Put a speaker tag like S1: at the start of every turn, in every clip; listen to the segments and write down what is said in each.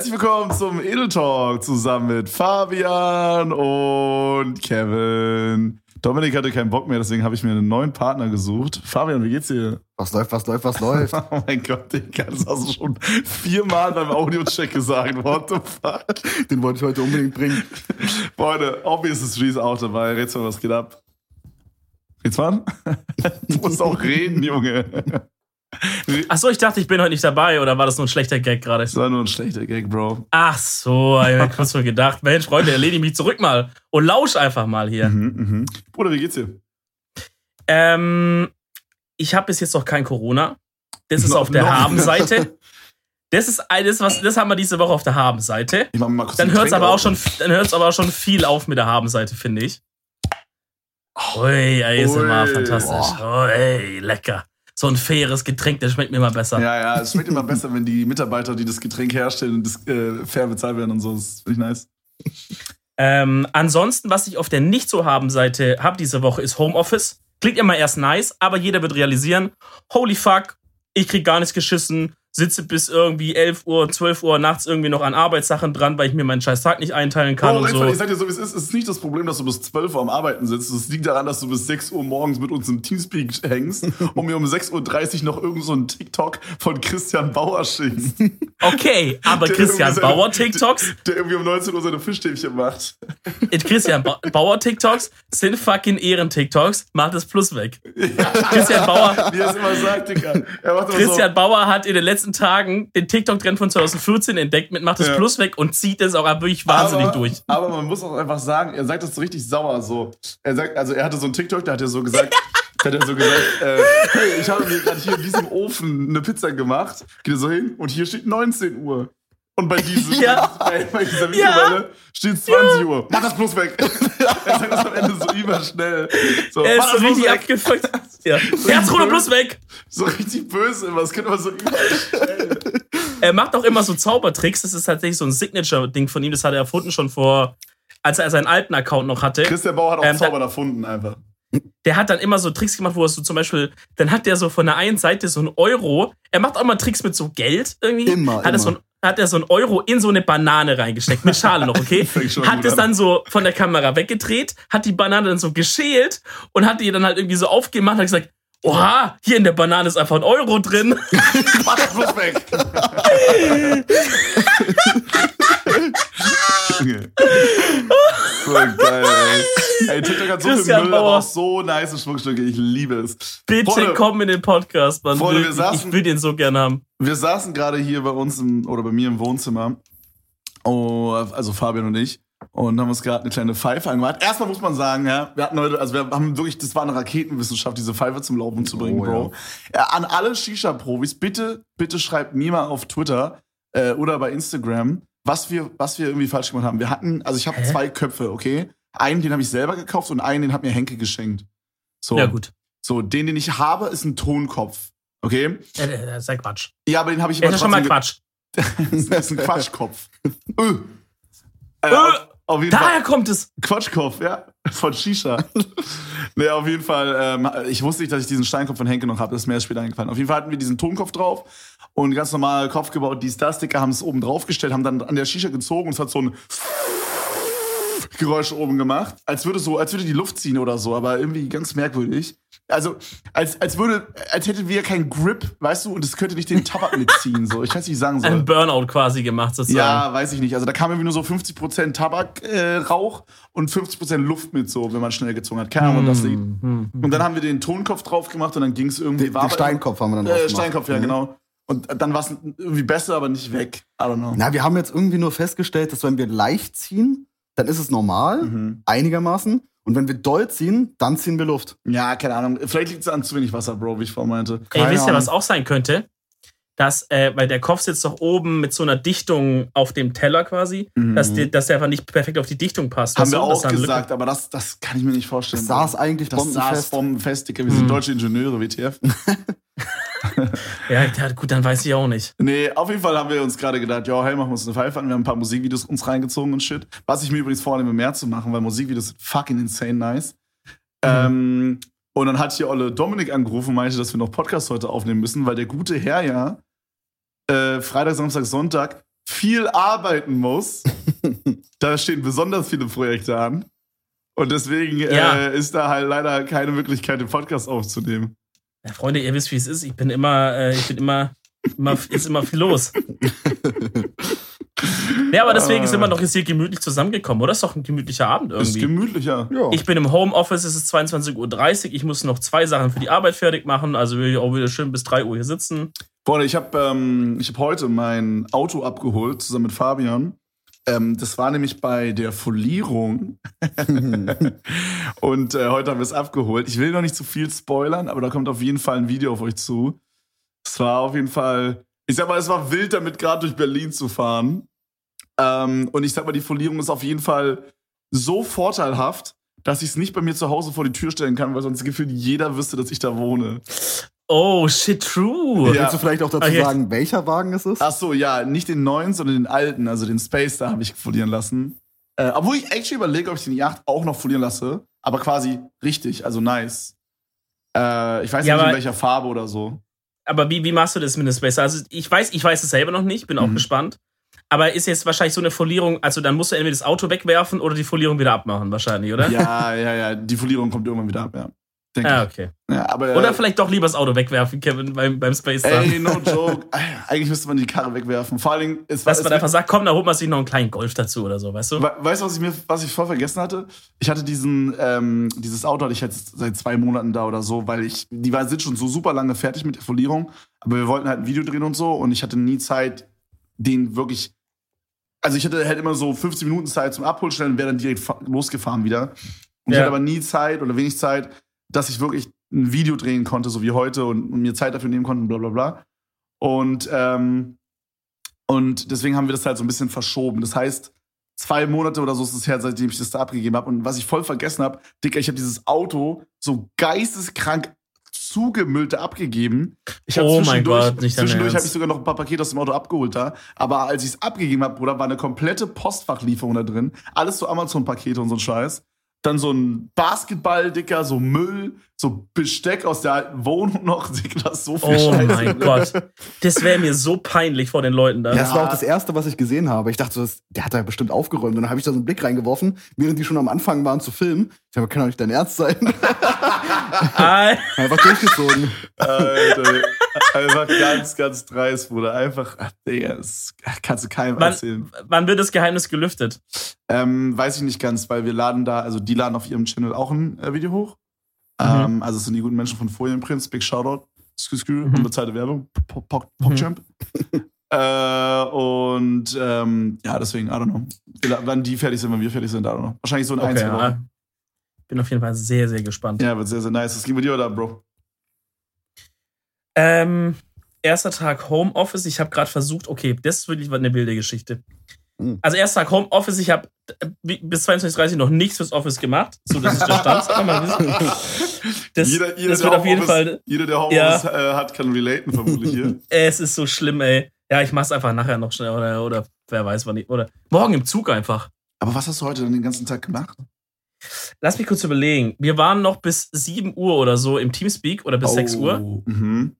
S1: Herzlich willkommen zum Edel Talk zusammen mit Fabian und Kevin. Dominik hatte keinen Bock mehr, deswegen habe ich mir einen neuen Partner gesucht. Fabian, wie geht's dir?
S2: Was läuft, was läuft, was läuft?
S1: oh mein Gott, Digga, das hast du schon viermal beim Audiocheck gesagt. What the fuck?
S2: Den wollte ich heute unbedingt bringen.
S1: Freunde, Obvious ist Streets auch dabei. Mal, was geht ab? Geht's mal? du musst auch reden, Junge.
S3: Achso, ich dachte, ich bin heute nicht dabei oder war das nur ein schlechter Gag gerade?
S1: Das war nur ein schlechter Gag, Bro.
S3: Ach so, ich hab kurz mal gedacht, Mensch, Freunde, erledige mich zurück mal und lausch einfach mal hier.
S1: Mhm, mhm. Bruder, wie geht's dir?
S3: Ähm, ich habe bis jetzt noch kein Corona. Das ist
S1: No-
S3: auf der
S1: noch.
S3: Habenseite. Das ist eines, was das haben wir diese Woche auf der Habenseite.
S1: Ich mach mal kurz
S3: Dann hört's
S1: Getränk
S3: aber auch schon, dann hört's aber auch schon viel auf mit der Habenseite, finde ich. Ui, ey, ist immer fantastisch. Ui, lecker. So ein faires Getränk, das schmeckt mir immer besser.
S1: Ja, ja, es schmeckt immer besser, wenn die Mitarbeiter, die das Getränk herstellen, das, äh, fair bezahlt werden und so. Das finde ich nice.
S3: Ähm, ansonsten, was ich auf der nicht so haben Seite habe diese Woche, ist Homeoffice. Klingt immer erst nice, aber jeder wird realisieren, holy fuck, ich krieg gar nichts geschissen, sitze bis irgendwie 11 Uhr, 12 Uhr nachts irgendwie noch an Arbeitssachen dran, weil ich mir meinen scheiß Tag nicht einteilen kann
S1: Bro,
S3: und
S1: einfach, ich
S3: so.
S1: sag dir so, wie es ist. Es ist nicht das Problem, dass du bis 12 Uhr am Arbeiten sitzt. Es liegt daran, dass du bis 6 Uhr morgens mit uns im Teamspeak hängst und mir um 6.30 Uhr noch irgend so einen TikTok von Christian Bauer schickst.
S3: Okay, aber
S1: Der
S3: Christian
S1: seine-
S3: Bauer TikToks,
S1: Der irgendwie um 19 Uhr seine Fischstäbchen macht.
S3: Christian ba Bauer TikToks sind fucking Ehren TikToks, macht das Plus weg. Christian Bauer,
S1: Wie er es immer sagt, Digga.
S3: Christian Bauer hat in den letzten Tagen den TikTok-Trend von 2014 entdeckt mit macht das
S1: Ja.
S3: Plus weg und zieht es auch wirklich wahnsinnig
S1: aber,
S3: durch.
S1: Aber man muss auch einfach sagen, er sagt das so richtig sauer so. Er sagt, also er hatte so einen TikTok, da hat er so gesagt, hat er so gesagt, äh, hey, ich habe mir gerade hier in diesem Ofen eine Pizza gemacht. Geht er so hin und hier steht 19 Uhr. Und bei, diesem,
S3: Ja.
S1: bei, bei dieser Mikrowelle steht 20 Uhr. Mach das Plus weg. er sagt das am Ende so überschnell. So,
S3: Er ist so richtig
S1: weg.
S3: abgefuckt. Ja. Herzruder plus weg.
S1: So richtig böse immer. Das könnte man so überschnell.
S3: Er macht auch immer so Zaubertricks. Das ist tatsächlich so ein Signature-Ding von ihm. Das hat er erfunden schon vor, als er seinen alten Account noch hatte.
S1: Christian Bauer hat auch
S3: Ähm,
S1: Zaubern erfunden einfach.
S3: Der hat dann immer so Tricks gemacht, wo er so zum Beispiel, dann hat der so von der einen Seite so ein Euro. Er macht auch mal Tricks mit so Geld irgendwie.
S2: Immer,
S3: Hat er
S2: immer.
S3: so ein hat er so ein Euro in so eine Banane reingesteckt, mit Schale noch, okay? Hat es
S1: an.
S3: dann so von der Kamera weggedreht, hat die Banane dann so geschält und hat die dann halt irgendwie so aufgemacht und hat gesagt, oha, hier in der Banane ist einfach ein Euro drin.
S1: Mach das Plus weg. so geil, ey. Ey, TikTok hat so viel
S3: Christian
S1: Müll, aber
S3: Bauer.
S1: auch so nice Schmuckstücke. Ich liebe es.
S3: Bitte
S1: Freunde,
S3: komm in den Podcast, man.
S1: Freunde, wir saßen-
S3: ich will den so gerne haben.
S1: Wir saßen gerade hier bei uns im, oder bei mir im Wohnzimmer. Oh, also Fabian und ich. Und haben uns gerade eine kleine Pfeife angemacht. Erstmal muss man sagen, ja, wir hatten heute, also wir haben wirklich, das war eine Raketenwissenschaft, diese Pfeife zum Laufen zu bringen,
S2: Oh,
S1: Bro. Ja, an alle Shisha-Profis, bitte, bitte schreibt mir mal auf Twitter äh, oder bei Instagram, was wir, was wir irgendwie falsch gemacht haben. Wir hatten, also ich habe zwei Köpfe, okay? Einen, den habe ich selber gekauft und einen, den hat mir Henke geschenkt. So,
S3: Ja, gut.
S1: so, den, den ich habe, ist ein Tonkopf. Okay?
S3: Ja, das ist ja Quatsch.
S1: Ja, aber den habe ich
S3: Das
S1: immer
S3: ist schon mal Quatsch.
S1: das ist ein Quatschkopf. Äh. Äh,
S3: Äh,
S1: auf, jeden
S3: Daher
S1: Fall.
S3: kommt es.
S1: Quatschkopf, ja. Von Shisha. nee, auf jeden Fall. Ähm, ich wusste nicht, dass ich diesen Steinkopf von Henke noch habe. Das ist mir erst später eingefallen. Auf jeden Fall hatten wir diesen Tonkopf drauf und ganz normal Kopf gebaut. Die Star-Sticker haben es oben drauf gestellt, haben dann an der Shisha gezogen und es hat so ein Geräusch oben gemacht. Als würde so, als würde die Luft ziehen oder so, aber irgendwie ganz merkwürdig. Also, als, als würde, als hätten wir keinen Grip, weißt du, und es könnte nicht den Tabak mitziehen, so. Ich weiß nicht, wie ich sagen soll.
S3: Einen Burnout quasi gemacht, sozusagen.
S1: Ja, weiß ich nicht. Also da kam irgendwie nur so 50% Tabakrauch äh, und 50% Luft mit, so, wenn man schnell gezogen hat. Keine Ahnung, was das liegt.
S3: Hm,
S1: Und dann haben wir den Tonkopf drauf gemacht und dann ging es irgendwie.
S2: Den,
S1: war
S2: den
S1: aber-
S2: Steinkopf haben wir dann drauf
S1: Äh,
S2: gemacht.
S1: Steinkopf, ja,
S2: Mhm.
S1: genau. Und dann war es irgendwie besser, aber nicht weg. I don't know.
S2: Na, wir haben jetzt irgendwie nur festgestellt, dass wenn wir leicht ziehen, dann ist es normal,
S1: Mhm.
S2: einigermaßen. Und wenn wir doll ziehen, dann ziehen wir Luft.
S1: Ja, keine Ahnung. Vielleicht liegt es an zu wenig Wasser, Bro, wie ich vorhin meinte.
S3: Ey,
S2: Keine
S3: wisst ihr, was auch sein könnte? Dass, äh, weil der Kopf sitzt doch oben mit so einer Dichtung auf dem Teller quasi, dass, die, dass der einfach nicht perfekt auf die Dichtung passt.
S1: Haben wir auch
S3: eine Lücke-
S1: gesagt, aber das, das kann ich mir nicht vorstellen.
S2: Das saß eigentlich
S1: das saß
S2: bombenfest.
S1: bombenfest, Digga. Wir sind
S3: Mhm.
S1: deutsche Ingenieure, WTF.
S3: Ja, ja, gut, dann weiß ich auch nicht.
S1: Nee, auf jeden Fall haben wir uns gerade gedacht, ja, hey, machen wir uns eine Pfeife an. Wir haben ein paar Musikvideos uns reingezogen und shit. Was ich mir übrigens vornehme, mehr zu machen, weil Musikvideos sind fucking insane nice. Ähm, und dann hat hier Olle Dominik angerufen und meinte, dass wir noch Podcast heute aufnehmen müssen, weil der gute Herr ja äh, Freitag, Samstag, Sonntag viel arbeiten muss. da stehen besonders viele Projekte an. Und deswegen
S3: Ja.
S1: äh, ist da halt leider keine Möglichkeit, den Podcast aufzunehmen.
S3: Ja, Freunde, ihr wisst, wie es ist. Ich bin immer, äh, ich bin immer, immer, ist immer viel los. Ja, aber deswegen sind wir noch jetzt hier gemütlich zusammengekommen, oder? Ist doch ein gemütlicher Abend
S1: Ist
S3: irgendwie.
S1: gemütlicher.
S2: Ja.
S3: Ich bin im Homeoffice, es ist 22.30 Uhr. Ich muss noch zwei Sachen für die Arbeit fertig machen. Also will ich auch wieder schön bis 3 Uhr hier sitzen.
S1: Freunde, ich habe ähm, ich hab heute mein Auto abgeholt, zusammen mit Fabian. Ähm, das war nämlich bei der Folierung. Und äh, heute haben wir es abgeholt. Ich will noch nicht zu viel spoilern, aber da kommt auf jeden Fall ein Video auf euch zu. Es war auf jeden Fall, ich sag mal, es war wild, damit gerade durch Berlin zu fahren. Ähm, und ich sag mal, die Folierung ist auf jeden Fall so vorteilhaft, dass ich es nicht bei mir zu Hause vor die Tür stellen kann, weil sonst gefühlt jeder wüsste, dass ich da wohne.
S3: Oh, shit, true.
S1: Ja.
S2: Willst du vielleicht auch dazu
S3: Okay.
S2: sagen, welcher Wagen es ist?
S1: Ach so, ja, nicht den neuen, sondern den alten, also den Space, da habe ich folieren lassen. Äh, obwohl ich actually überlege, ob ich den Yacht auch noch folieren lasse, aber quasi richtig, also nice. Äh, ich weiß
S3: Ja,
S1: nicht in welcher Farbe oder so.
S3: Aber wie, wie machst du das mit dem Space? Also ich weiß, ich weiß es selber noch nicht, bin auch
S1: Mhm.
S3: gespannt. Aber ist jetzt wahrscheinlich so eine Folierung, also dann musst du entweder das Auto wegwerfen oder die Folierung wieder abmachen, wahrscheinlich, oder?
S1: Ja, ja, ja, die Folierung kommt irgendwann wieder ab, ja.
S3: Ah,
S1: ich.
S3: okay.
S1: Ja, aber,
S3: Oder vielleicht doch lieber das Auto wegwerfen, Kevin, beim, beim Space dann.
S1: Ey, no joke. Eigentlich müsste man die Karre wegwerfen. Vor allen Dingen, es war.
S3: Dass
S1: es
S3: man einfach sagt, komm, da holt man sich noch einen kleinen Golf dazu oder so, weißt du?
S1: We- Weißt du, was ich mir, was ich voll vergessen hatte? Ich hatte diesen, ähm, dieses Auto hatte ich jetzt seit zwei Monaten da oder so, weil ich, die war, sind schon so super lange fertig mit der Folierung, aber wir wollten halt ein Video drehen und so und ich hatte nie Zeit, den wirklich, also ich hatte halt immer so 15 Minuten Zeit zum Abholstellen und wäre dann direkt fa- losgefahren wieder. Und ich
S3: Ja.
S1: hatte aber nie Zeit oder wenig Zeit, dass ich wirklich ein Video drehen konnte, so wie heute und, und mir Zeit dafür nehmen konnte bla bla bla. Und, ähm, und deswegen haben wir das halt so ein bisschen verschoben. Das heißt, zwei Monate oder so ist es her, seitdem ich das da abgegeben habe. Und was ich voll vergessen habe, Dicker, ich habe dieses Auto so geisteskrank zugemüllt abgegeben. Ich hab
S3: Oh mein
S1: zwischendurch-
S3: Gott,
S1: Zwischendurch habe ich sogar noch ein paar Pakete aus dem Auto abgeholt da. Aber als ich es abgegeben habe, Bruder, war eine komplette Postfachlieferung da drin. Alles so Amazon-Pakete und so ein Scheiß. Dann so ein Basketball, Dicker, so Müll, so Besteck aus der alten Wohnung noch. Dicker, so viel
S3: Oh
S1: Scheiße.
S3: mein Gott. Das wäre mir so peinlich vor den Leuten da.
S2: Ja, das war auch das Erste, was ich gesehen habe. Ich dachte, so, das, der hat da bestimmt aufgeräumt. Und dann habe ich da so einen Blick reingeworfen, während die schon am Anfang waren zu filmen. Ich habe, kann doch nicht dein Ernst sein. Einfach durchgezogen.
S1: Alter, einfach ganz, ganz dreist, Bruder. Einfach, ach, Digga, das kannst du keinem
S3: Wann-
S1: erzählen.
S3: wann wird das Geheimnis gelüftet?
S1: Ähm, weiß ich nicht ganz, weil wir laden da, also die laden auf ihrem Channel auch ein äh, Video hoch.
S3: Mhm.
S1: Ähm, also es sind die guten Menschen von Folienprinz, Big Shoutout, Skü Skü,
S3: Mhm.
S1: unbezahlte Werbung, Pop-
S3: Mhm.
S1: PogChamp. äh, und ähm, ja, deswegen, I don't know. Wann die fertig sind, wann wir fertig sind, I don't know. Wahrscheinlich so in ein,
S3: Okay,
S1: zwei Wochen.
S3: ja. Bin auf jeden Fall sehr, sehr gespannt.
S1: Ja, wird sehr, sehr nice. Das ging mit dir oder, Bro?
S3: Ähm, erster Tag Homeoffice. Ich habe gerade versucht, okay, das ist wirklich eine wilde Geschichte.
S2: Mhm.
S3: Also erster Tag Homeoffice, ich habe bis 22.30 noch nichts fürs Office gemacht. So, das ist der Stand. Das,
S1: jeder, jeder,
S3: das
S1: der
S3: wird auf jeden
S1: Homeoffice-
S3: Fall,
S1: Jeder, der Homeoffice äh, hat, kann relaten, vermutlich hier.
S3: es ist so schlimm, ey. Ja, ich mach's einfach nachher noch schnell oder, oder wer weiß wann ich, oder morgen im Zug einfach.
S1: Aber was hast du heute denn den ganzen Tag gemacht?
S3: Lass mich kurz überlegen. Wir waren noch bis 7 Uhr oder so im Teamspeak oder bis 6 Uhr.
S1: Oh, Mhm.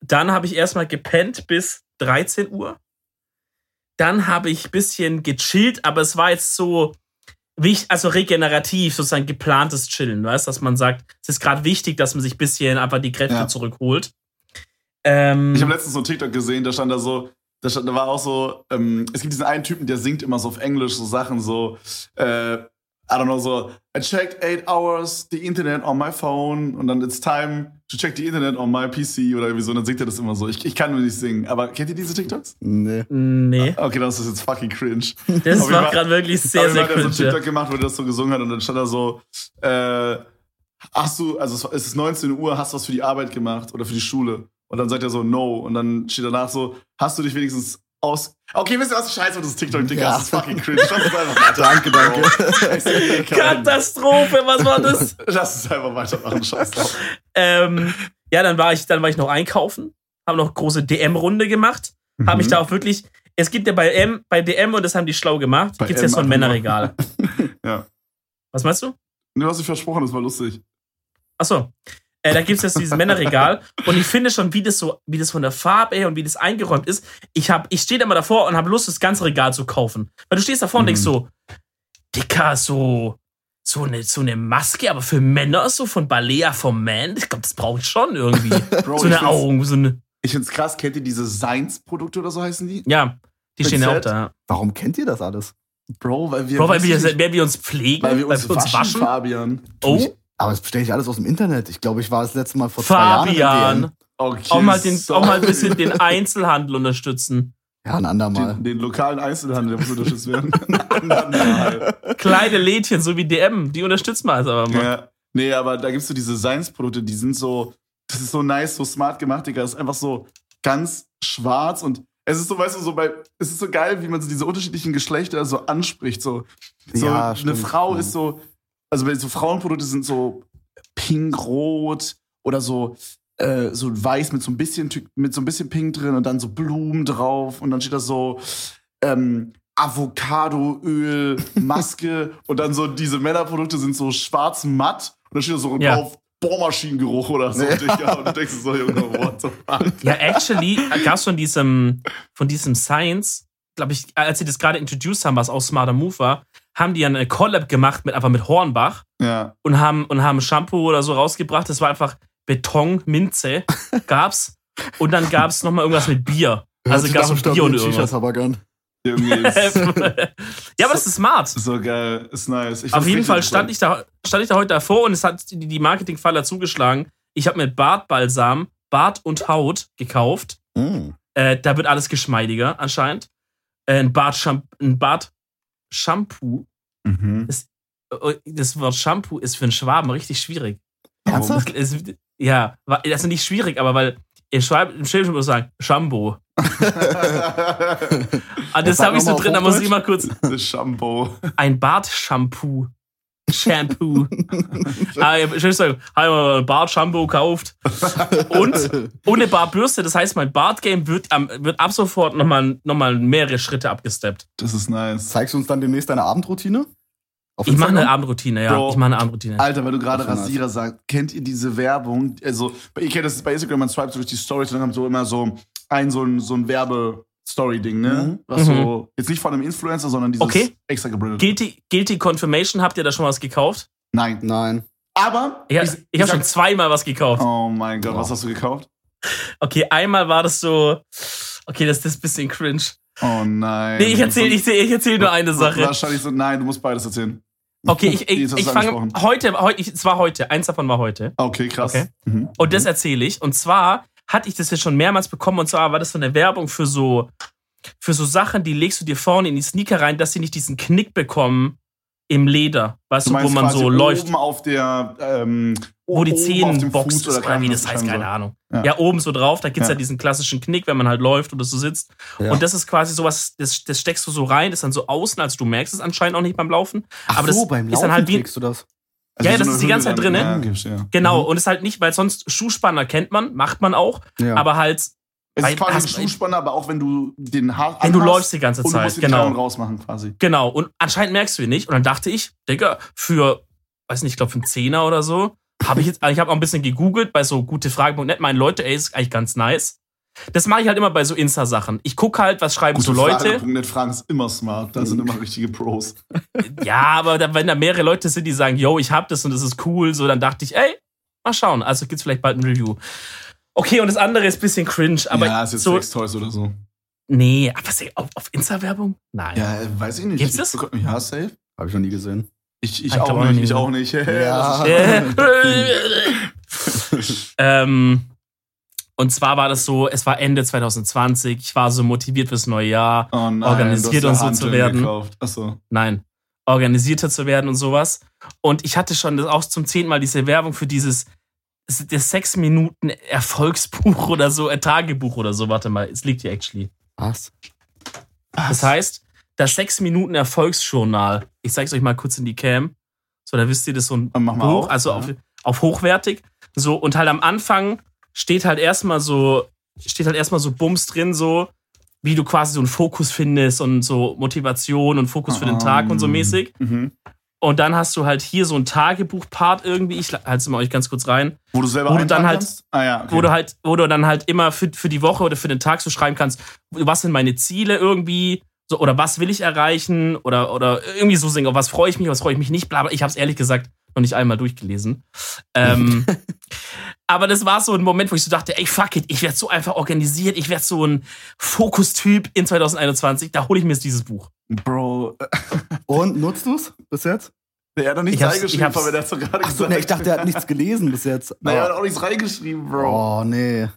S3: Dann habe ich erstmal gepennt bis 13 Uhr. Dann habe ich ein bisschen gechillt, aber es war jetzt so, wich- also regenerativ, sozusagen geplantes Chillen, weißt dass man sagt, es ist gerade wichtig, dass man sich ein bisschen einfach die Kräfte
S1: Ja.
S3: zurückholt. Ähm,
S1: Ich habe letztens so ein TikTok gesehen, da stand da so, da, stand, da war auch so, ähm, es gibt diesen einen Typen, der singt immer so auf Englisch so Sachen, so, äh, I don't know, so, I checked eight hours the internet on my phone und dann it's time to check the internet on my PC oder irgendwie so, und dann singt er das immer so. Ich, ich kann nur nicht singen, aber kennt ihr diese TikToks?
S2: Nee.
S3: nee,
S1: Okay, das ist jetzt fucking cringe.
S3: das
S1: jeden
S3: war gerade wirklich sehr,
S1: Aber
S3: sehr
S1: hat er so ein
S3: cringe.
S1: TikTok gemacht, wo er das so gesungen hat und dann stand da so, äh, hast du, also es ist 19 Uhr, hast du was für die Arbeit gemacht oder für die Schule? Und dann sagt er so, no. Und dann steht danach so, hast du dich wenigstens aus. Okay, wisst ihr was? Scheiße, das ist TikTok, Digga.
S2: Ja.
S1: Das ist fucking cringe. Lass uns einfach weiter.
S2: Danke, danke.
S3: Katastrophe, was war das?
S1: Lass uns einfach weitermachen. Scheiß drauf.
S3: ähm, ja, dann war ich, dann war ich noch einkaufen, habe noch große DM-Runde gemacht, habe mich
S1: Mhm.
S3: da auch wirklich. Es gibt ja bei M, bei DM und das haben die schlau gemacht,
S1: Bei
S3: gibt's ja
S1: M
S3: so ein. Männerregal.
S1: Ja.
S3: Was meinst du?
S1: Nee, du hast dich versprochen, das war lustig.
S3: Achso. Äh, da gibt es jetzt dieses Männerregal. Und ich finde schon, wie das so, wie das von der Farbe her und wie das eingeräumt ist. Ich, hab, ich stehe da mal davor und habe Lust, das ganze Regal zu kaufen. Weil du stehst davor und denkst so, Dicker, so, so eine, so eine Maske, aber für Männer, so von Balea vom Man, ich glaube, das brauche ich schon irgendwie.
S1: Bro,
S3: so eine Augen, so eine.
S1: Ich find's krass, kennt ihr diese Science-Produkte oder so heißen die?
S3: Ja, die
S1: Mit
S3: stehen ja auch da.
S2: Warum kennt ihr das alles?
S1: Bro, weil wir,
S3: Bro, weil wir, weil wir uns pflegen,
S1: weil wir uns, waschen,
S3: waschen.
S1: Fabian.
S3: Oh,
S2: Aber das bestelle ich alles aus dem Internet. Ich glaube, ich war das letzte Mal vor zwei Jahren.
S3: Fabian.
S1: Okay,
S3: Auch mal, den, auch mal ein bisschen den Einzelhandel unterstützen.
S2: Ja, ein andermal.
S1: den, den lokalen Einzelhandel, der muss unterstützt werden. Nein.
S3: Kleine Lädchen, so wie DM, die unterstützen wir also aber mal.
S1: ja. Nee, aber da gibt's so diese Science-Produkte, die sind so, das ist so nice, so smart gemacht, Digga. Das ist einfach so ganz schwarz und es ist so, weißt du, so bei, es ist so geil, wie man so diese unterschiedlichen Geschlechter so anspricht. So, so
S2: Ja,
S1: eine
S2: stimmt.
S1: Frau
S2: Ja.
S1: ist so, also wenn so Frauenprodukte sind so pink-rot oder so, äh, so weiß mit so ein bisschen mit so ein bisschen Pink drin und dann so Blumen drauf und dann steht da so ähm, Avocadoöl, Maske und dann so diese Männerprodukte sind so schwarz matt und dann steht da so
S3: Ja.
S1: drauf Bohrmaschinengeruch oder so,
S2: Nee.
S1: Digga. Und du denkst so, Junge, what the fuck?
S3: Ja, actually gab es von diesem, von diesem Science, glaube ich, als sie das gerade introduced haben, was auch Smarter Move war, haben die ja eine Collab gemacht mit einfach mit Hornbach
S1: Ja.
S3: und haben und haben Shampoo oder so rausgebracht. Das war einfach Beton, Minze, gab's. Und dann gab's noch mal irgendwas mit Bier. Also gab's Bier und irgendwas. Ja, aber das ist smart.
S1: so geil, ist nice. Ich
S3: Auf jeden Fall stand ich, da, stand ich da heute davor und es hat die, Marketingfaller zugeschlagen. Ich habe mir Bartbalsam, Bart und Haut gekauft.
S2: Mm.
S3: Äh, da wird alles geschmeidiger anscheinend. Äh, ein Bart ein Bart Shampoo.
S1: Mhm.
S3: Äh, Das Wort Shampoo ist für einen Schwaben richtig schwierig.
S2: Ernsthaft?
S3: Es, ja, wa- also nicht schwierig, aber weil im Schwab, im Schwäbischen würde ich sagen Shampoo. Ah, das habe ich so drin, da muss ich mal kurz.
S1: Das Shampoo.
S3: Ein Bartshampoo. Shampoo. ah, ich ich habe mir ein Bartshampoo gekauft. Und ohne Bartbürste, das heißt, mein Bartgame wird, am- wird ab sofort nochmal noch mal mehrere Schritte abgesteppt.
S1: Das ist nice.
S2: Zeigst du uns dann demnächst deine Abendroutine? Auf
S3: Ich mache eine? Abendroutine, ja.
S1: Bro.
S3: Ich mache eine Abendroutine.
S1: Alter, weil du gerade Rasierer sagst, kennt ihr diese Werbung? Also, ihr kennt das bei Instagram, man swipet so durch die Stories und dann haben so immer so ein, so ein, so ein Werbe-Story-Ding, ne?
S2: Mhm.
S1: Was
S3: Mhm.
S1: so, jetzt nicht von einem Influencer, sondern dieses
S3: Okay.
S1: extra gebrandet.
S3: Guilty, Guilty Confirmation, habt ihr da schon was gekauft?
S1: Nein.
S2: Nein.
S1: Aber,
S3: Ich, ich, ich habe
S1: sag-
S3: schon zweimal was gekauft.
S1: Oh mein Gott,
S2: Wow.
S1: was hast du gekauft?
S3: Okay, einmal war das so. Okay, das, das ist ein bisschen cringe.
S1: Oh nein.
S3: Nee, ich erzähle ich, ich erzähl nur eine Sache.
S1: Wahrscheinlich so, nein, du musst beides erzählen.
S3: Okay, ich, ich,
S1: Jetzt hast
S3: ich
S1: du's
S3: fange
S1: angesprochen.
S3: heute, heute, ich- es war heute, eins davon war heute.
S1: Okay, krass.
S3: Okay.
S1: Mhm.
S3: Und das erzähle ich. Und zwar hatte ich das jetzt schon mehrmals bekommen. Und zwar war das so eine Werbung für so, für so Sachen, die legst du dir vorne in die Sneaker rein, dass sie nicht diesen Knick bekommen im Leder. Weißt
S1: Du
S3: du, wo man so
S1: oben
S3: läuft.
S1: auf der, ähm,
S3: Wo die
S1: oben
S3: Zehenbox ist, oder wie das heißt, keine. Ahnung.
S1: Ja.
S3: Ja, oben so drauf, da gibt's ja.
S1: Ja.
S3: diesen klassischen Knick, wenn man halt läuft oder so sitzt.
S2: Ja.
S3: Und das ist quasi sowas, das, das steckst du so rein, ist dann so außen, als du merkst es anscheinend auch nicht beim Laufen.
S2: Ach
S3: aber
S2: so,
S3: das
S2: beim
S3: ist
S2: Laufen
S3: dann halt wie,
S2: du das.
S3: Ja,
S1: wie
S3: das ist die ganze Zeit drin,
S1: Ja,
S3: ne?
S1: okay, verstehe.
S3: Genau,
S2: Mhm.
S3: und ist halt nicht, weil sonst Schuhspanner kennt man, macht man auch,
S2: Ja.
S3: aber halt,
S1: Es ist quasi ein
S3: hast-
S1: Schuhspanner, aber auch wenn du den Haar
S3: wenn du läufst die ganze
S1: und du
S3: Zeit.
S1: musst den
S3: Genau.
S1: rausmachen quasi.
S3: Genau. Und anscheinend merkst du ihn nicht. Und dann dachte ich, Digga, für, weiß nicht, ich glaube für einen Zehner oder so, habe ich jetzt, ich habe auch ein bisschen gegoogelt bei so gutefrage.net, meine Leute, ey, ist eigentlich ganz nice. Das mache ich halt immer bei so Insta-Sachen. Ich gucke halt, was schreiben so Leute.
S1: Frage.net Fragen ist immer smart. Da sind immer richtige Pros.
S3: Ja, aber da, wenn da mehrere Leute sind, die sagen, yo, ich hab das und das ist cool, so, dann dachte ich, ey, mal schauen. Also gibt's vielleicht bald ein Review. Okay, und das andere ist ein bisschen cringe, aber
S1: ja, ist jetzt
S3: so,
S1: Sex Toys oder so.
S3: nee, aber auf, auf Insta-Werbung? Nein.
S1: Ja, weiß ich nicht.
S3: Gibt's das?
S1: Ja, safe.
S2: Habe ich noch nie gesehen.
S1: Ich, ich,
S3: Ich glaub
S1: auch nicht. Ich auch nicht.
S2: Ja.
S3: ähm, und zwar war das so, es war Ende 2020, ich war so motiviert fürs neue Jahr.
S1: Oh nein,
S3: Organisiert und so zu
S1: Hanteln
S3: werden.
S1: Gekauft. Achso.
S3: Nein, organisierter zu werden und sowas. Und ich hatte schon das auch zum zehnten Mal diese Werbung für dieses das sechs Minuten Erfolgsbuch oder so, äh, Tagebuch oder so. Warte mal, es liegt hier actually.
S2: Was?
S3: Das heißt, das sechs Minuten Erfolgsjournal. Ich zeig's euch mal kurz in die Cam. So, da wisst ihr das so ein Buch,
S1: auf,
S3: also
S1: ja.
S3: auf, auf hochwertig. So, und halt am Anfang steht halt erstmal so, steht halt erstmal so Bums drin, so, wie du quasi so einen Fokus findest und so Motivation und Fokus für den Tag und so
S1: Ähm.
S3: mäßig.
S1: Mhm.
S3: Und dann hast du halt hier so ein Tagebuch-Part irgendwie. Ich halte es mal euch ganz kurz rein.
S1: Wo du selber
S3: Wo du dann halt-
S1: kannst? Ah ja, okay.
S3: Wo du halt, wo du dann halt immer für, für die Woche oder für den Tag so schreiben kannst, was sind meine Ziele irgendwie, so, oder was will ich erreichen, oder, oder irgendwie so singen, auf was freue ich mich, was freue ich mich nicht, bla, bla. Ich habe es ehrlich gesagt noch nicht einmal durchgelesen. Ähm, aber das war so ein Moment, wo ich so dachte, ey, fuck it, ich werde so einfach organisiert, ich werde so ein Fokustyp in 2021, da hole ich mir jetzt dieses Buch.
S1: Bro,
S2: Und nutzt du's bis jetzt?
S1: der hat doch nichts
S3: Ich hab's- ich
S1: reingeschrieben, aber der hat doch gerade
S2: Ach so,
S1: gesagt.
S2: ne, ich dachte, er hat nichts gelesen bis jetzt.
S1: Naja, er hat auch nichts reingeschrieben, Bro.
S2: Oh, nee.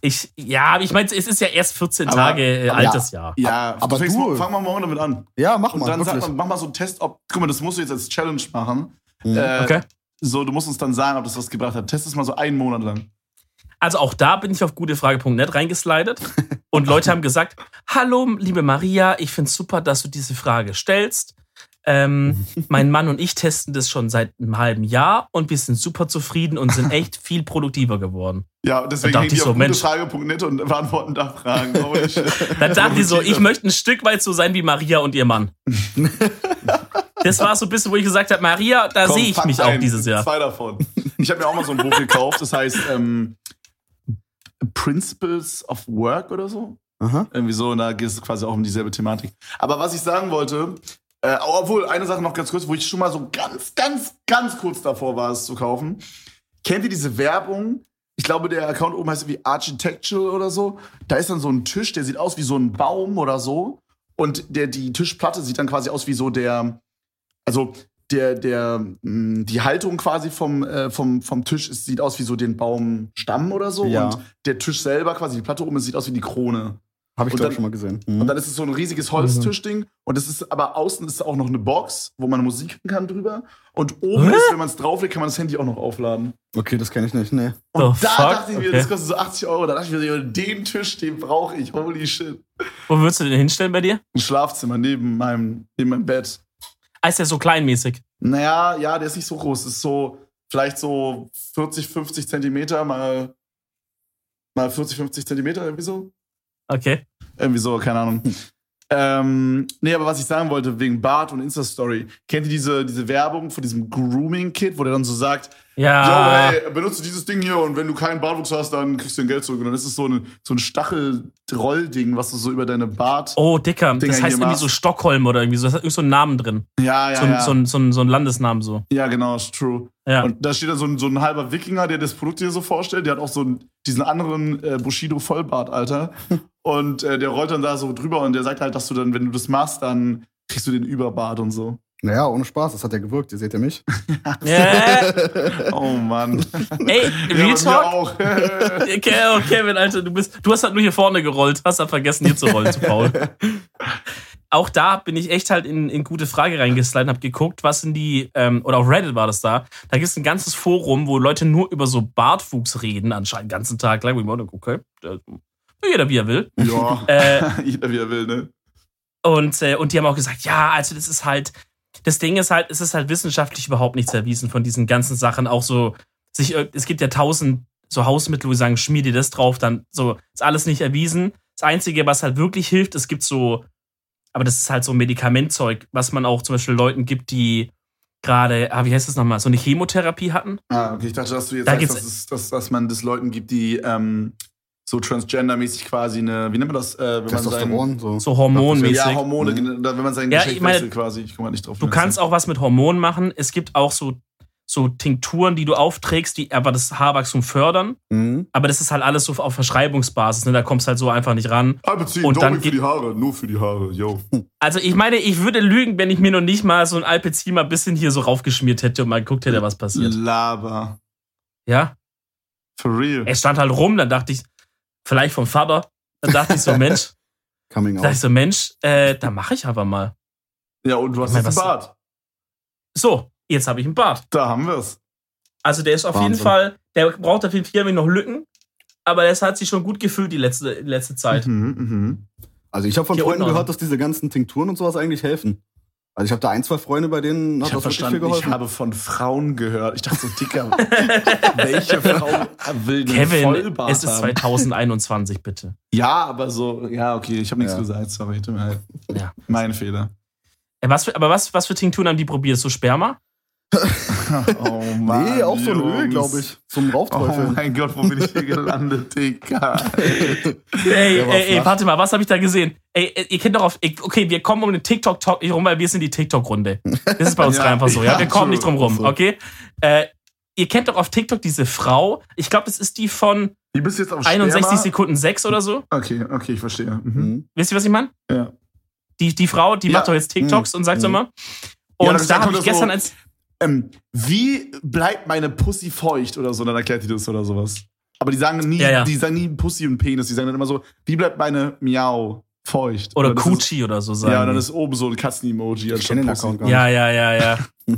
S3: Ich, ja, ich meine, es ist ja erst 14
S1: Aber-
S3: Tage äh,
S2: aber
S3: altes Jahr.
S1: Ja,
S2: aber
S1: fängst
S2: du-
S1: mal- Fang mal morgen damit an.
S2: Ja, mach
S1: Und
S2: mal,
S1: dann sag
S2: wirklich.
S1: mal, mach mal so einen Test, ob. Guck mal, das musst du jetzt als Challenge machen.
S2: Mhm.
S1: Äh,
S3: Okay.
S1: So, du musst uns dann sagen, ob das was gebracht hat. Test es mal so einen Monat lang.
S3: Also auch da bin ich auf gutefrage.net reingeslidet und Leute haben gesagt, hallo liebe Maria, ich finde super, dass du diese Frage stellst. Ähm, mein Mann und ich testen das schon seit einem halben Jahr und wir sind super zufrieden und sind echt viel produktiver geworden.
S1: Ja, deswegen hängen die
S3: ich so,
S1: auf gutefrage.net und beantworten da Fragen. Shit.
S3: Dann dachte ich so, ich möchte ein Stück weit so sein wie Maria und ihr Mann. Das war so ein bisschen, wo ich gesagt habe, Maria, da sehe ich mich auch
S1: ein.
S3: dieses Jahr.
S1: Zwei davon. Ich habe mir auch mal so ein Buch gekauft, das heißt ähm, Principles of Work oder so.
S2: Aha.
S1: Irgendwie so, und da geht es quasi auch um dieselbe Thematik. Aber was ich sagen wollte, äh, obwohl, eine Sache noch ganz kurz, wo ich schon mal so ganz, ganz, ganz kurz davor war, es zu kaufen. Kennt ihr diese Werbung? Ich glaube, der Account oben heißt wie Architectural oder so. Da ist dann so ein Tisch, der sieht aus wie so ein Baum oder so. Und der, die Tischplatte sieht dann quasi aus wie so der, also der, der, mh, die Haltung quasi vom, äh, vom, vom Tisch ist, sieht aus wie so den Baumstamm oder so.
S2: Ja.
S1: Und der Tisch selber, quasi die Platte oben, sieht aus wie die Krone.
S2: Habe ich, glaube schon mal gesehen. Mhm.
S1: Und dann ist es so ein riesiges Holztischding. Und es ist aber außen ist auch noch eine Box, wo man Musik hören kann drüber. Und oben
S3: Hä?
S1: ist, wenn man es drauflegt, kann man das Handy auch noch aufladen.
S2: Okay, das kenne ich nicht, nee.
S1: Und
S3: The
S1: da
S3: fuck?
S1: dachte ich mir,
S3: Okay.
S1: das kostet so 80 Euro. Da dachte ich mir, so, den Tisch, den brauche ich. Holy shit.
S3: Wo würdest du den hinstellen bei dir?
S1: Ein Schlafzimmer neben meinem, neben meinem Bett.
S3: Ah, ist der so kleinmäßig?
S1: Naja, ja, der ist nicht so groß. Ist so, vielleicht so 40, 50 Zentimeter mal, mal 40, 50 Zentimeter, irgendwie so.
S3: Okay.
S1: Irgendwie so, keine Ahnung. Ähm, nee, aber was ich sagen wollte, wegen Bart und Insta-Story. Kennt ihr diese, diese Werbung von diesem Grooming-Kit, wo der dann so sagt,
S3: Ja.
S1: yo, hey, benutze dieses Ding hier und wenn du keinen Bartwuchs hast, dann kriegst du dein Geld zurück. Und dann ist es so ein, so ein Stachel-Roll-Ding, was du so über deine Bart...
S3: Oh, Dicker,
S1: Dinger
S3: das heißt irgendwie
S1: machst.
S3: so Stockholm oder irgendwie so. Das hat irgendwie so einen Namen drin.
S1: Ja, ja,
S3: so, ein,
S1: ja.
S3: so, ein, so, ein, so ein Landesnamen so.
S1: ja, genau, ist true.
S3: Ja.
S1: Und da steht dann so ein, so ein halber Wikinger, der das Produkt hier so vorstellt. Der hat auch so einen, diesen anderen äh, Bushido-Vollbart, Alter. und äh, der rollt dann da so drüber und der sagt halt, dass du dann, wenn du das machst, dann kriegst du den Überbart und so.
S2: Naja, ohne Spaß, das hat ja gewirkt. Ihr seht ja mich.
S3: ja.
S1: Oh Mann.
S3: Ey,
S1: Ja,
S3: Real Talk?
S1: auch.
S3: Okay, oh, Kevin, Alter, du bist, du hast halt nur hier vorne gerollt, hast dann vergessen, hier zu rollen, zu Paul. Auch da bin ich echt halt in, in gute Frage reingeslidet, hab geguckt, was sind die, ähm, oder auf Reddit war das da. Da gibt es ein ganzes Forum, wo Leute nur über so Bartwuchs reden, anscheinend den ganzen Tag lang. Wo ich mir denke, okay, der- jeder wie er will.
S1: ja,
S3: Äh,
S1: jeder wie er will, ne?
S3: Und, äh, und die haben auch gesagt, ja, also das ist halt, das Ding ist halt, es ist halt wissenschaftlich überhaupt nichts erwiesen von diesen ganzen Sachen. Auch so, sich, es gibt ja tausend so Hausmittel, wo sie sagen, schmier dir das drauf, dann so, ist alles nicht erwiesen. Das Einzige, was halt wirklich hilft, es gibt so, aber das ist halt so Medikamentzeug, was man auch zum Beispiel Leuten gibt, die gerade, ah, wie heißt das nochmal, so eine Chemotherapie hatten.
S1: Ah, okay, ich dachte, dass du jetzt
S3: Da
S1: sagst, dass, es, dass, dass man das Leuten gibt, die ähm, so transgender-mäßig quasi eine, wie nennt man das? Äh, wenn man sein,
S2: Testosteron, so.
S3: So hormonmäßig.
S1: ja, Hormone,
S2: Mhm.
S1: wenn man sein
S3: Ja,
S1: Geschlecht
S3: ich meine,
S1: wechselt quasi. Ich komme nicht drauf.
S3: Du
S1: das
S3: kannst auch was mit Hormonen machen. Es gibt auch so, so Tinkturen, die du aufträgst, die aber das Haarwachstum fördern.
S2: Mhm.
S3: Aber das ist halt alles so auf Verschreibungsbasis. Ne? Da kommst du halt so einfach nicht ran.
S1: Alpecin,
S3: Und dann
S1: für die Haare, nur für die Haare, yo.
S3: Also ich meine, ich würde lügen, wenn ich mir noch nicht mal so ein Alpezin mal ein bisschen hier so raufgeschmiert hätte und mal geguckt hätte, was passiert.
S1: Laber.
S3: Ja,
S1: For real.
S3: es stand halt rum, dann dachte ich, vielleicht vom Vater. Dann dachte ich so, Mensch,
S2: Coming
S3: dachte ich so, Mensch, äh, da mache ich aber mal.
S1: Ja, und du hast
S3: Ich mein,
S1: jetzt einen Bart.
S3: So, jetzt habe ich einen Bart.
S1: Da haben wir's.
S3: Also der ist auf jeden
S2: Wahnsinn.
S3: Fall, der braucht auf jeden Fall noch Lücken, aber das hat sich schon gut gefühlt die letzte, die letzte Zeit.
S1: Mhm, mhm.
S2: Also ich habe von
S3: Hier
S2: Freunden gehört, dass diese ganzen Tinkturen und sowas eigentlich helfen. Also ich habe da ein, zwei Freunde, bei denen hat
S1: Ich habe
S2: das wirklich viel
S1: verstanden, ich
S2: geholfen.
S1: habe von Frauen gehört. Ich dachte so, Dicker, welche Frau will den
S3: Kevin,
S1: Vollbart
S3: es ist
S1: haben?
S3: 2021, bitte.
S1: Ja, aber so, ja, okay, ich habe nichts
S2: Ja.
S1: gesagt, sorry, tut mir leid.
S3: Ja.
S1: Mein Fehler.
S3: Ey, was für, aber was, was für Tinkturen haben die probiert? So Sperma?
S1: Oh Mann,
S2: nee, auch so ein Öl, glaube ich. Zum
S1: Oh
S2: Raufträufeln.
S1: mein Gott, wo bin ich hier gelandet, Digga?
S3: Ey, ey, ey, warte mal, was habe ich da gesehen? Ey, ihr kennt doch auf. Okay, wir kommen um den TikTok-Talk nicht rum, weil wir sind die TikTok-Runde. Das ist bei uns
S1: Ja,
S3: einfach so, ja.
S1: ja,
S3: Wir kommen nicht drum rum,
S2: So.
S3: okay? Äh, ihr kennt doch auf TikTok diese Frau. Ich glaube, das ist die von
S1: Wie bist jetzt auf
S3: 61
S1: Sperma?
S3: Sekunden 6 oder so.
S1: Okay, okay, ich verstehe. Mhm.
S2: Mhm.
S3: Wisst ihr, was ich meine?
S1: Ja.
S3: Die, die Frau, die
S1: Ja.
S3: macht doch jetzt TikToks und sagt so
S2: Mhm.
S3: immer.
S1: Ja,
S3: Und
S1: das
S3: da habe ich
S1: so-
S3: gestern als.
S1: Ähm, wie bleibt meine Pussy feucht oder so? Dann erklärt die das oder sowas. Aber die sagen nie,
S3: Ja, ja.
S1: die sagen nie Pussy und Penis. Die sagen dann immer so, wie bleibt meine Miau feucht?
S3: Oder Coochie oder so sagen.
S1: ja, und dann ist oben so ein Katzen-Emoji
S2: Ich
S1: anstatt Pussy.
S2: Account
S3: ja, ja, ja, ja.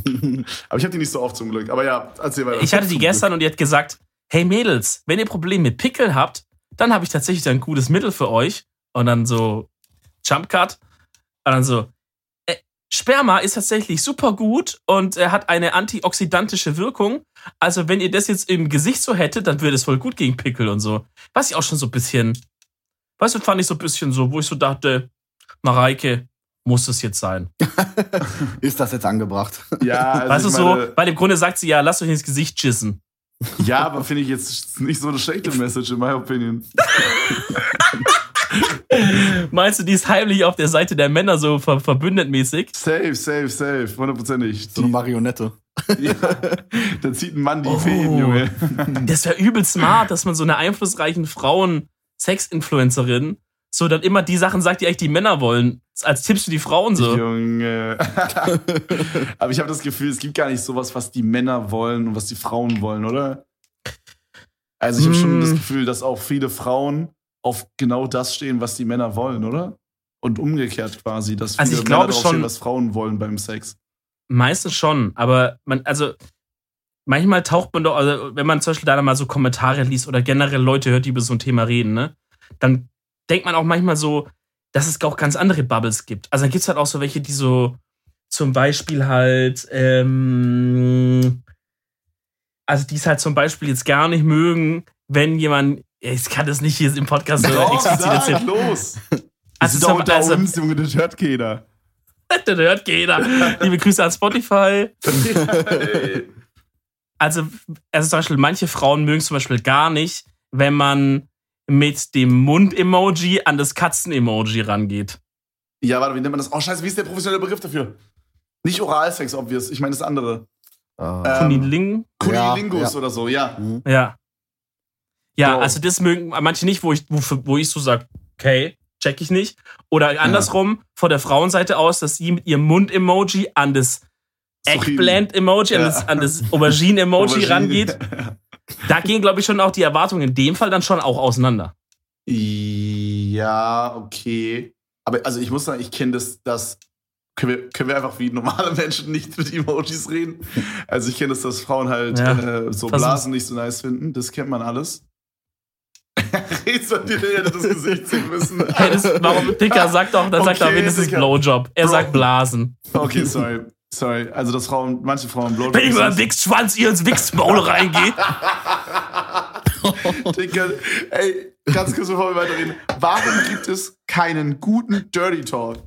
S1: Aber ich habe die nicht so oft zum Glück. Aber ja, erzähl weiter.
S3: Ich hatte die gestern und die hat gesagt, hey Mädels, wenn ihr Probleme mit Pickel habt, dann habe ich tatsächlich ein gutes Mittel für euch. Und dann so Jump Cut. Und dann so, Sperma ist tatsächlich super gut und er hat eine antioxidantische Wirkung. Also wenn ihr das jetzt im Gesicht so hättet, dann würde es voll gut gegen Pickel und so. Was ich auch schon so ein bisschen, weißt du, fand ich so ein bisschen so, wo ich so dachte, Mareike, muss es jetzt sein.
S2: Ist das jetzt angebracht?
S1: Ja, also
S3: weißt du so, weil im Grunde sagt sie ja, lasst euch ins Gesicht schissen.
S1: Ja, aber finde ich jetzt nicht so eine schlechte Message, in my opinion.
S3: Meinst du, die ist heimlich auf der Seite der Männer so ver verbündet mäßig?
S1: Safe, safe, safe. Hundertprozentig.
S2: So eine Marionette.
S1: Ja, da zieht ein Mann die
S3: Oh.
S1: Fäden, Junge.
S3: Das wäre übel smart, dass man so einer einflussreichen Frauen Sex-Influencerin so dann immer die Sachen sagt, die eigentlich die Männer wollen, als Tipps für die Frauen so.
S1: Junge. Aber ich habe das Gefühl, es gibt gar nicht sowas, was die Männer wollen und was die Frauen wollen, oder? Also ich habe schon
S3: Hm.
S1: das Gefühl, dass auch viele Frauen auf genau das stehen, was die Männer wollen, oder? Und umgekehrt quasi, dass viele
S3: Also ich
S1: Männer
S3: glaube
S1: drauf
S3: schon-
S1: stehen, was Frauen wollen beim Sex.
S3: Meistens schon, aber man, also manchmal taucht man doch, also wenn man zum Beispiel da mal so Kommentare liest oder generell Leute hört, die über so ein Thema reden, ne, dann denkt man auch manchmal so, dass es auch ganz andere Bubbles gibt. Also dann gibt es halt auch so welche, die so zum Beispiel halt, ähm, also die es halt zum Beispiel jetzt gar nicht mögen, wenn jemand, ich kann das nicht hier im Podcast so explizit
S1: sag,
S3: erzählen.
S1: los!
S3: Also,
S1: Also,
S3: zum,
S1: unter
S3: also
S1: uns, Junge, das hört keiner.
S3: das hört jeder. Liebe Grüße an Spotify. Also, also zum Beispiel, manche Frauen mögen es zum Beispiel gar nicht, wenn man mit dem Mund-Emoji an das Katzen-Emoji rangeht.
S1: ja, warte, wie nennt man das? Oh, scheiße, wie ist der professionelle Begriff dafür? Nicht Oralsex, obvious. Ich meine das andere.
S2: Ah.
S3: Kuniling?
S1: Kunilingus
S2: ja.
S1: oder so, ja.
S2: Mhm.
S3: Ja. Ja,
S1: Bro.
S3: also das mögen manche nicht, wo ich, wo, wo ich so sage, okay, check ich nicht. Oder andersrum, von der Frauenseite aus, dass sie mit ihrem Mund-Emoji an das. Eggplant-Emoji, an
S1: Ja.
S3: das, an das Aubergine-Emoji
S1: Aubergine.
S3: rangeht. Da gehen, glaube ich, schon auch die Erwartungen in dem Fall dann schon auch auseinander.
S1: Ja, okay. Aber also ich muss sagen, ich kenne das, das können wir, können wir einfach wie normale Menschen nicht mit Emojis reden. Also ich kenne das, dass Frauen halt
S3: Ja.
S1: äh, so. Blasen nicht so nice finden. Das kennt man alles. Du dir hätte das Gesicht sehen müssen.
S3: Hey, das, warum, Dicker, sagt doch, dann sagt er
S1: Okay,
S3: wenigstens
S1: Dicker.
S3: Blowjob. Er
S1: Bro.
S3: sagt Blasen.
S1: Okay, sorry. Sorry. Also dass Frauen, manche Frauen Blowjob
S3: Wenn jemand
S1: nicht-
S3: Wichsschwanz ihr ins Wichsmaul reingeht.
S1: Digga, ey, ganz kurz bevor wir weiterreden. Warum gibt es keinen guten Dirty Talk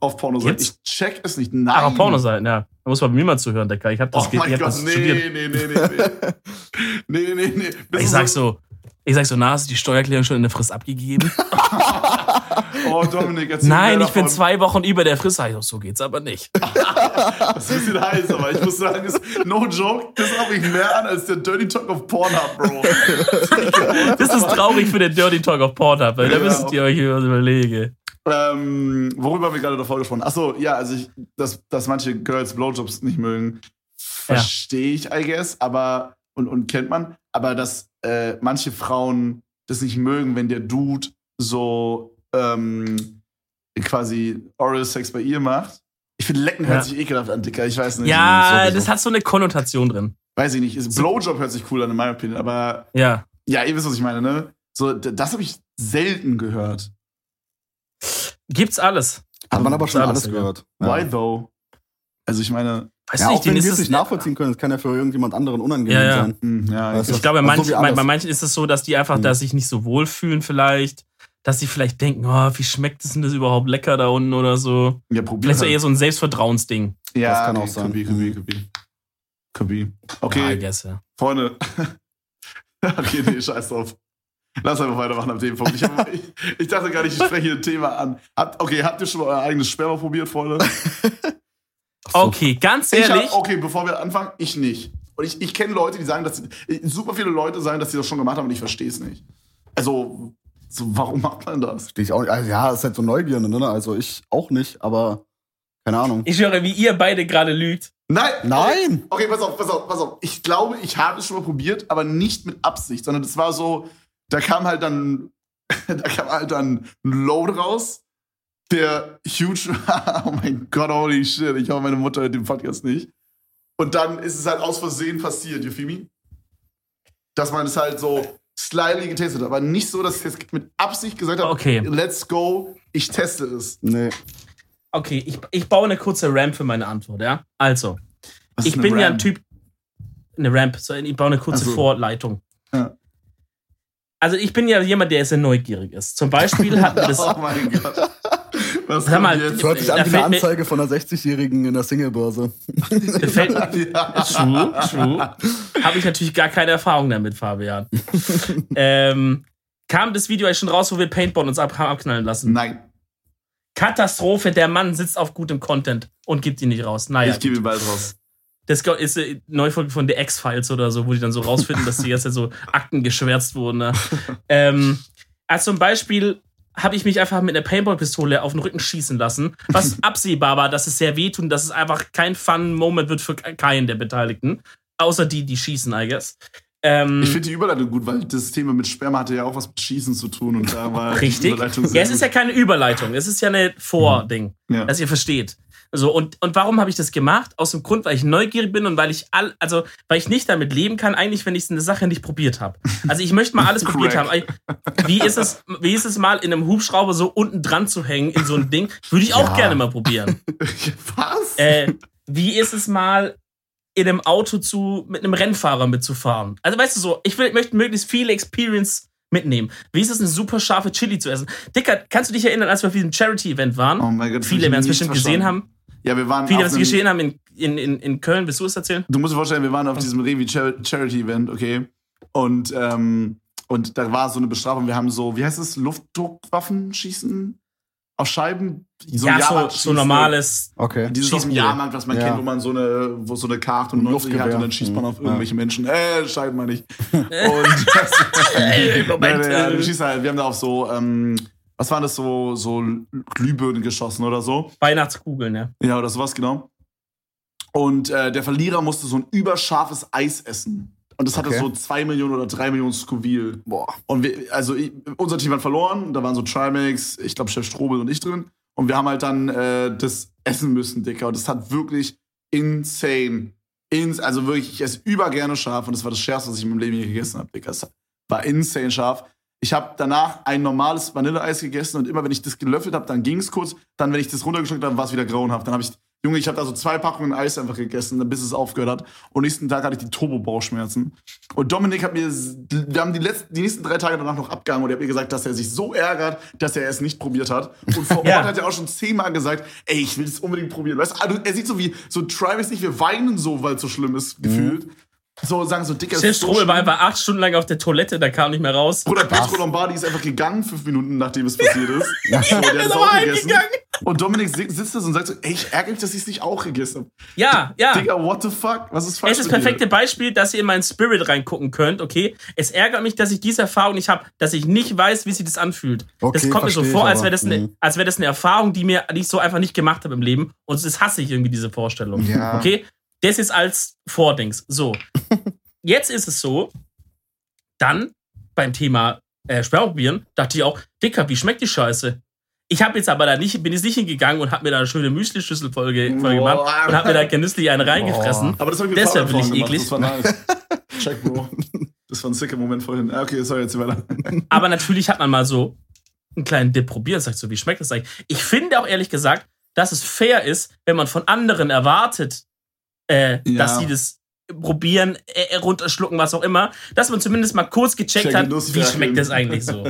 S1: auf Pornoseiten?
S3: Gibt's?
S1: Ich check es nicht. Nein.
S3: Auf Pornoseiten, ja. Da muss man bei mir mal zuhören, Dicker. Ich hab das,
S1: Oh mein
S3: ich hab
S1: Gott,
S3: das
S1: nee,
S3: studiert.
S1: nee, nee, nee, nee. nee, nee, nee.
S3: Ich sag so, ich sag so, na, hast du die Steuererklärung schon in der Frist abgegeben?
S1: Oh, Dominik, erzähl
S3: Nein, ich bin
S1: davon.
S3: zwei Wochen über der Frist. Sag ich, so geht's aber nicht.
S1: Das ist ein bisschen heiß, aber ich muss sagen, ist, no joke, das habe ich mehr an als der Dirty Talk of Pornhub, Bro.
S3: Das ist traurig für den Dirty Talk auf Pornhub, weil da
S1: Ja.
S3: müsstet ihr euch was überlegen.
S1: ähm, worüber haben wir gerade davor gesprochen? Achso, ja, also ich, dass, dass manche Girls Blowjobs nicht mögen, verstehe ich, I guess, aber und, und kennt man, aber dass äh, manche Frauen das nicht mögen, wenn der Dude so ähm, quasi Oral Sex bei ihr macht. Ich finde, Lecken hört
S3: Ja.
S1: sich ekelhaft an, Dicker. Ich weiß nicht.
S3: Ja,
S2: sowieso.
S3: das hat so eine Konnotation drin.
S1: Weiß ich nicht. Blowjob hört sich cool an, in meiner Opinion. Aber
S3: Ja.
S1: ja, ihr wisst, was ich meine, ne? So, das habe ich selten gehört.
S3: Gibt's alles.
S2: Hat man aber schon
S3: Alles,
S2: alles gehört.
S1: Why though? Also ich meine,
S3: Weiß
S2: Ja,
S3: nicht,
S2: auch wenn wir
S3: ist
S2: es nicht nachvollziehen können, das kann ja für irgendjemand anderen unangenehm
S3: Ja, ja.
S2: sein.
S1: hm, ja,
S2: Weißt
S1: ich,
S3: Ich glaube, bei,
S2: Also
S3: manchen,
S2: wie
S3: bei, bei manchen ist es so, dass die einfach
S2: Mhm.
S3: da sich nicht so wohlfühlen vielleicht. dass sie vielleicht denken, oh, wie schmeckt es denn das überhaupt lecker da unten oder so.
S1: Ja, probier
S3: Vielleicht so
S1: halt.
S3: eher so ein Selbstvertrauensding.
S1: Ja,
S2: Das kann
S1: okay,
S2: auch sein.
S1: Could be, could be, could be. Could be.
S3: Ja, I
S1: Okay,
S3: guess, ja.
S1: Freunde. okay, nee, scheiß drauf. Lass einfach weitermachen ab dem Punkt. Ich, hab, ich, ich dachte gar nicht, ich spreche hier ein Thema an. Habt, okay, habt ihr schon mal euer eigenes Sperma probiert, Freunde?
S3: Okay, ganz
S1: Ich
S3: ehrlich.
S1: hab, okay, bevor wir anfangen, ich nicht. Und ich, ich kenne Leute, die sagen, dass sie, super viele Leute sagen, dass sie das schon gemacht haben und ich verstehe es nicht. Also, so, warum macht man das?
S2: Verstehe ich auch nicht. Also, ja, ist halt so Neugierde, ne? Also ich auch nicht, aber keine Ahnung.
S3: Ich höre, wie ihr beide gerade lügt.
S1: Nein!
S2: Nein!
S1: Okay, okay, pass auf, pass auf, pass auf. Ich glaube, ich habe es schon mal probiert, aber nicht mit Absicht, sondern das war so, da kam halt dann, da kam halt dann ein Load raus, der huge war. oh mein Gott, holy shit. Ich hoffe, meine Mutter hört den Podcast nicht. Und dann ist es halt aus Versehen passiert, you feel me? Dass man es halt so slyly getestet hat, aber nicht so, dass ich jetzt mit Absicht gesagt habe,
S3: Okay.
S1: let's go, ich teste es.
S2: Nee.
S3: Okay, ich, ich baue eine kurze Ramp für meine Antwort, ja? Also, ich bin ja ein? Typ. Eine Ramp, so, ich baue eine kurze
S1: Ach so.
S3: Vorleitung.
S1: Ja.
S3: Also, ich bin ja jemand, der sehr neugierig ist. Zum Beispiel hat mir das.
S1: Oh mein Gott. Was
S3: Sag mal,
S1: jetzt?
S2: Hört sich an wie eine Anzeige von einer 60-Jährigen in der Singlebörse.
S3: Fällt,
S1: Ja.
S3: True, true. Habe ich natürlich gar keine Erfahrung damit, Fabian. ähm, kam das Video eigentlich schon raus, wo wir Paintball uns ab abknallen lassen?
S1: Nein,
S3: Katastrophe, der Mann sitzt auf gutem Content und gibt ihn nicht raus. Naja,
S1: ich gebe ihn bald raus.
S3: das ist eine Neufolge von The X-Files oder so, wo die dann so rausfinden, dass die jetzt so Akten geschwärzt wurden. Ne? ähm, also zum Beispiel habe ich mich einfach mit einer Paintball-Pistole auf den Rücken schießen lassen, was absehbar war, dass es sehr wehtut und dass es einfach kein Fun-Moment wird für keinen der Beteiligten. Außer die, die schießen, I guess. Ähm,
S1: Ich finde die Überleitung gut, weil das Thema mit Sperma hatte ja auch was mit Schießen zu tun und da war die
S3: Richtig. Ja, es ist ja keine Überleitung. Es ist ja eine Vording,
S1: Ja.
S3: dass ihr versteht. So, und, und warum habe ich das gemacht? Aus dem Grund, weil ich neugierig bin und weil ich all, also weil ich nicht damit leben kann, eigentlich, wenn ich eine Sache nicht probiert habe. Also ich möchte mal alles probiert haben. Wie ist es, wie ist es mal in einem Hubschrauber so unten dran zu hängen in so ein Ding? Würde ich auch
S2: Ja.
S3: gerne mal probieren.
S1: was?
S3: Äh, wie ist es mal in einem Auto zu mit einem Rennfahrer mitzufahren? Also weißt du so, ich will, möchte möglichst viel Experience mitnehmen. Wie ist es, eine super scharfe Chili zu essen? Dicker, kannst du dich erinnern, als wir auf diesem Charity-Event waren?
S1: oh mein Gott,
S3: Viele werden es bestimmt gesehen
S1: verstanden.
S3: haben.
S1: Ja, wir waren
S3: Viele
S1: auf
S3: es
S1: einem-
S3: gesehen haben in, in, in, in Köln. Willst du es erzählen?
S1: Du musst dir vorstellen, wir waren auf diesem Revi Char Charity Event, okay? Und, ähm, und da war so eine Bestrafung. Wir haben so, wie heißt es, Luftdruckwaffen schießen auf Scheiben? So
S3: ja, so, so normales.
S2: Okay.
S1: Dieses aus dem. Jahrmarkt, was man
S2: Ja.
S1: kennt, wo man so eine, wo so eine Karte und
S2: Ein
S1: 90 hat
S2: Luftgewehr.
S1: und dann schießt man auf
S2: Mhm.
S1: irgendwelche Menschen. Äh, Scheiben meine ich. Und
S3: Ey, Moment.
S1: Nein, nein, ja, du schießt halt, wir haben da auf so, ähm, was waren das, so, so Glühbirnen geschossen oder so.
S3: Weihnachtskugeln, ja.
S1: Ja, oder sowas, genau. Und äh, der Verlierer musste so ein überscharfes Eis essen. Und das hatte
S2: Okay.
S1: so zwei Millionen oder drei Millionen Scoville.
S2: Boah.
S1: Und wir, also ich, unser Team hat verloren, da waren so Trimax, ich glaube Chef Strobel und ich drin. Und wir haben halt dann äh, das essen müssen, Dicker. Und das hat wirklich insane. Ins, also wirklich, ich esse übergerne scharf und das war das Schärfste, was ich in meinem Leben je gegessen habe, Dicker. Es war insane scharf. Ich habe danach ein normales Vanilleeis gegessen und immer wenn ich das gelöffelt habe, dann ging es kurz. Dann, wenn ich das runtergeschluckt habe, war es wieder grauenhaft. Dann habe ich, Junge, ich habe da so zwei Packungen Eis einfach gegessen, bis es aufgehört hat. Und nächsten Tag hatte ich die Turbo-Bauchschmerzen. Und Dominik hat mir, wir haben die, letzten, die nächsten drei Tage danach noch abgehangen und er hat mir gesagt, dass er sich so ärgert, dass er es nicht probiert hat. Und vor Ort
S3: Ja.
S1: hat er auch schon zehnmal gesagt, ey, ich will es unbedingt probieren. Weißt du, also, er sieht so wie, so Trimax nicht, wir weinen so, weil es so schlimm ist, gefühlt. So sagen so, Dicker,
S3: Chef Strobel war einfach acht Stunden lang auf der Toilette, da kam nicht mehr raus.
S1: Bruder, Petro Lombardi ist einfach gegangen, fünf Minuten nachdem es passiert ist. ja, der hat es
S3: ist
S1: auch gegessen. Und Dominik si- sitzt da so und sagt so, ey, ich ärgere mich, dass ich es nicht auch gegessen habe.
S3: Ja, ja.
S1: Digga, what the fuck? Was ist falsch
S3: Es ist das perfekte Beispiel, dass ihr in meinen Spirit reingucken könnt, okay? Es ärgert mich, dass ich diese Erfahrung nicht habe, dass ich nicht weiß, wie sich das anfühlt.
S2: Okay,
S3: das kommt mir so vor, als wäre das, eine, als wär das eine Erfahrung, die mir die ich so einfach nicht gemacht habe im Leben. Und das hasse ich irgendwie, diese Vorstellung.
S2: Ja.
S3: Okay? Das ist als Vordings. So. Jetzt ist es so, dann beim Thema äh, Sperrprobieren dachte ich auch, Dicker, wie schmeckt die Scheiße? Ich habe jetzt aber da nicht, bin jetzt nicht hingegangen und habe mir da eine schöne Müsli-Schüssel voll, ge- voll gemacht
S1: Boah.
S3: und habe mir da genüsslich eine reingefressen.
S1: Aber das habe ich
S3: Deshalb bin ich
S1: gemacht.
S3: eklig.
S1: Das war nice. Check, Bro. Das war ein sicker Moment vorhin. Ah, Okay, sorry, jetzt weiter.
S3: Aber natürlich hat man mal so einen kleinen Dip probiert und sagt so, wie schmeckt das eigentlich? Ich finde auch ehrlich gesagt, dass es fair ist, wenn man von anderen erwartet, äh,
S1: Ja.
S3: dass sie das probieren, äh, runterschlucken, was auch immer, dass man zumindest mal kurz gecheckt hat, wie schmeckt das eigentlich so.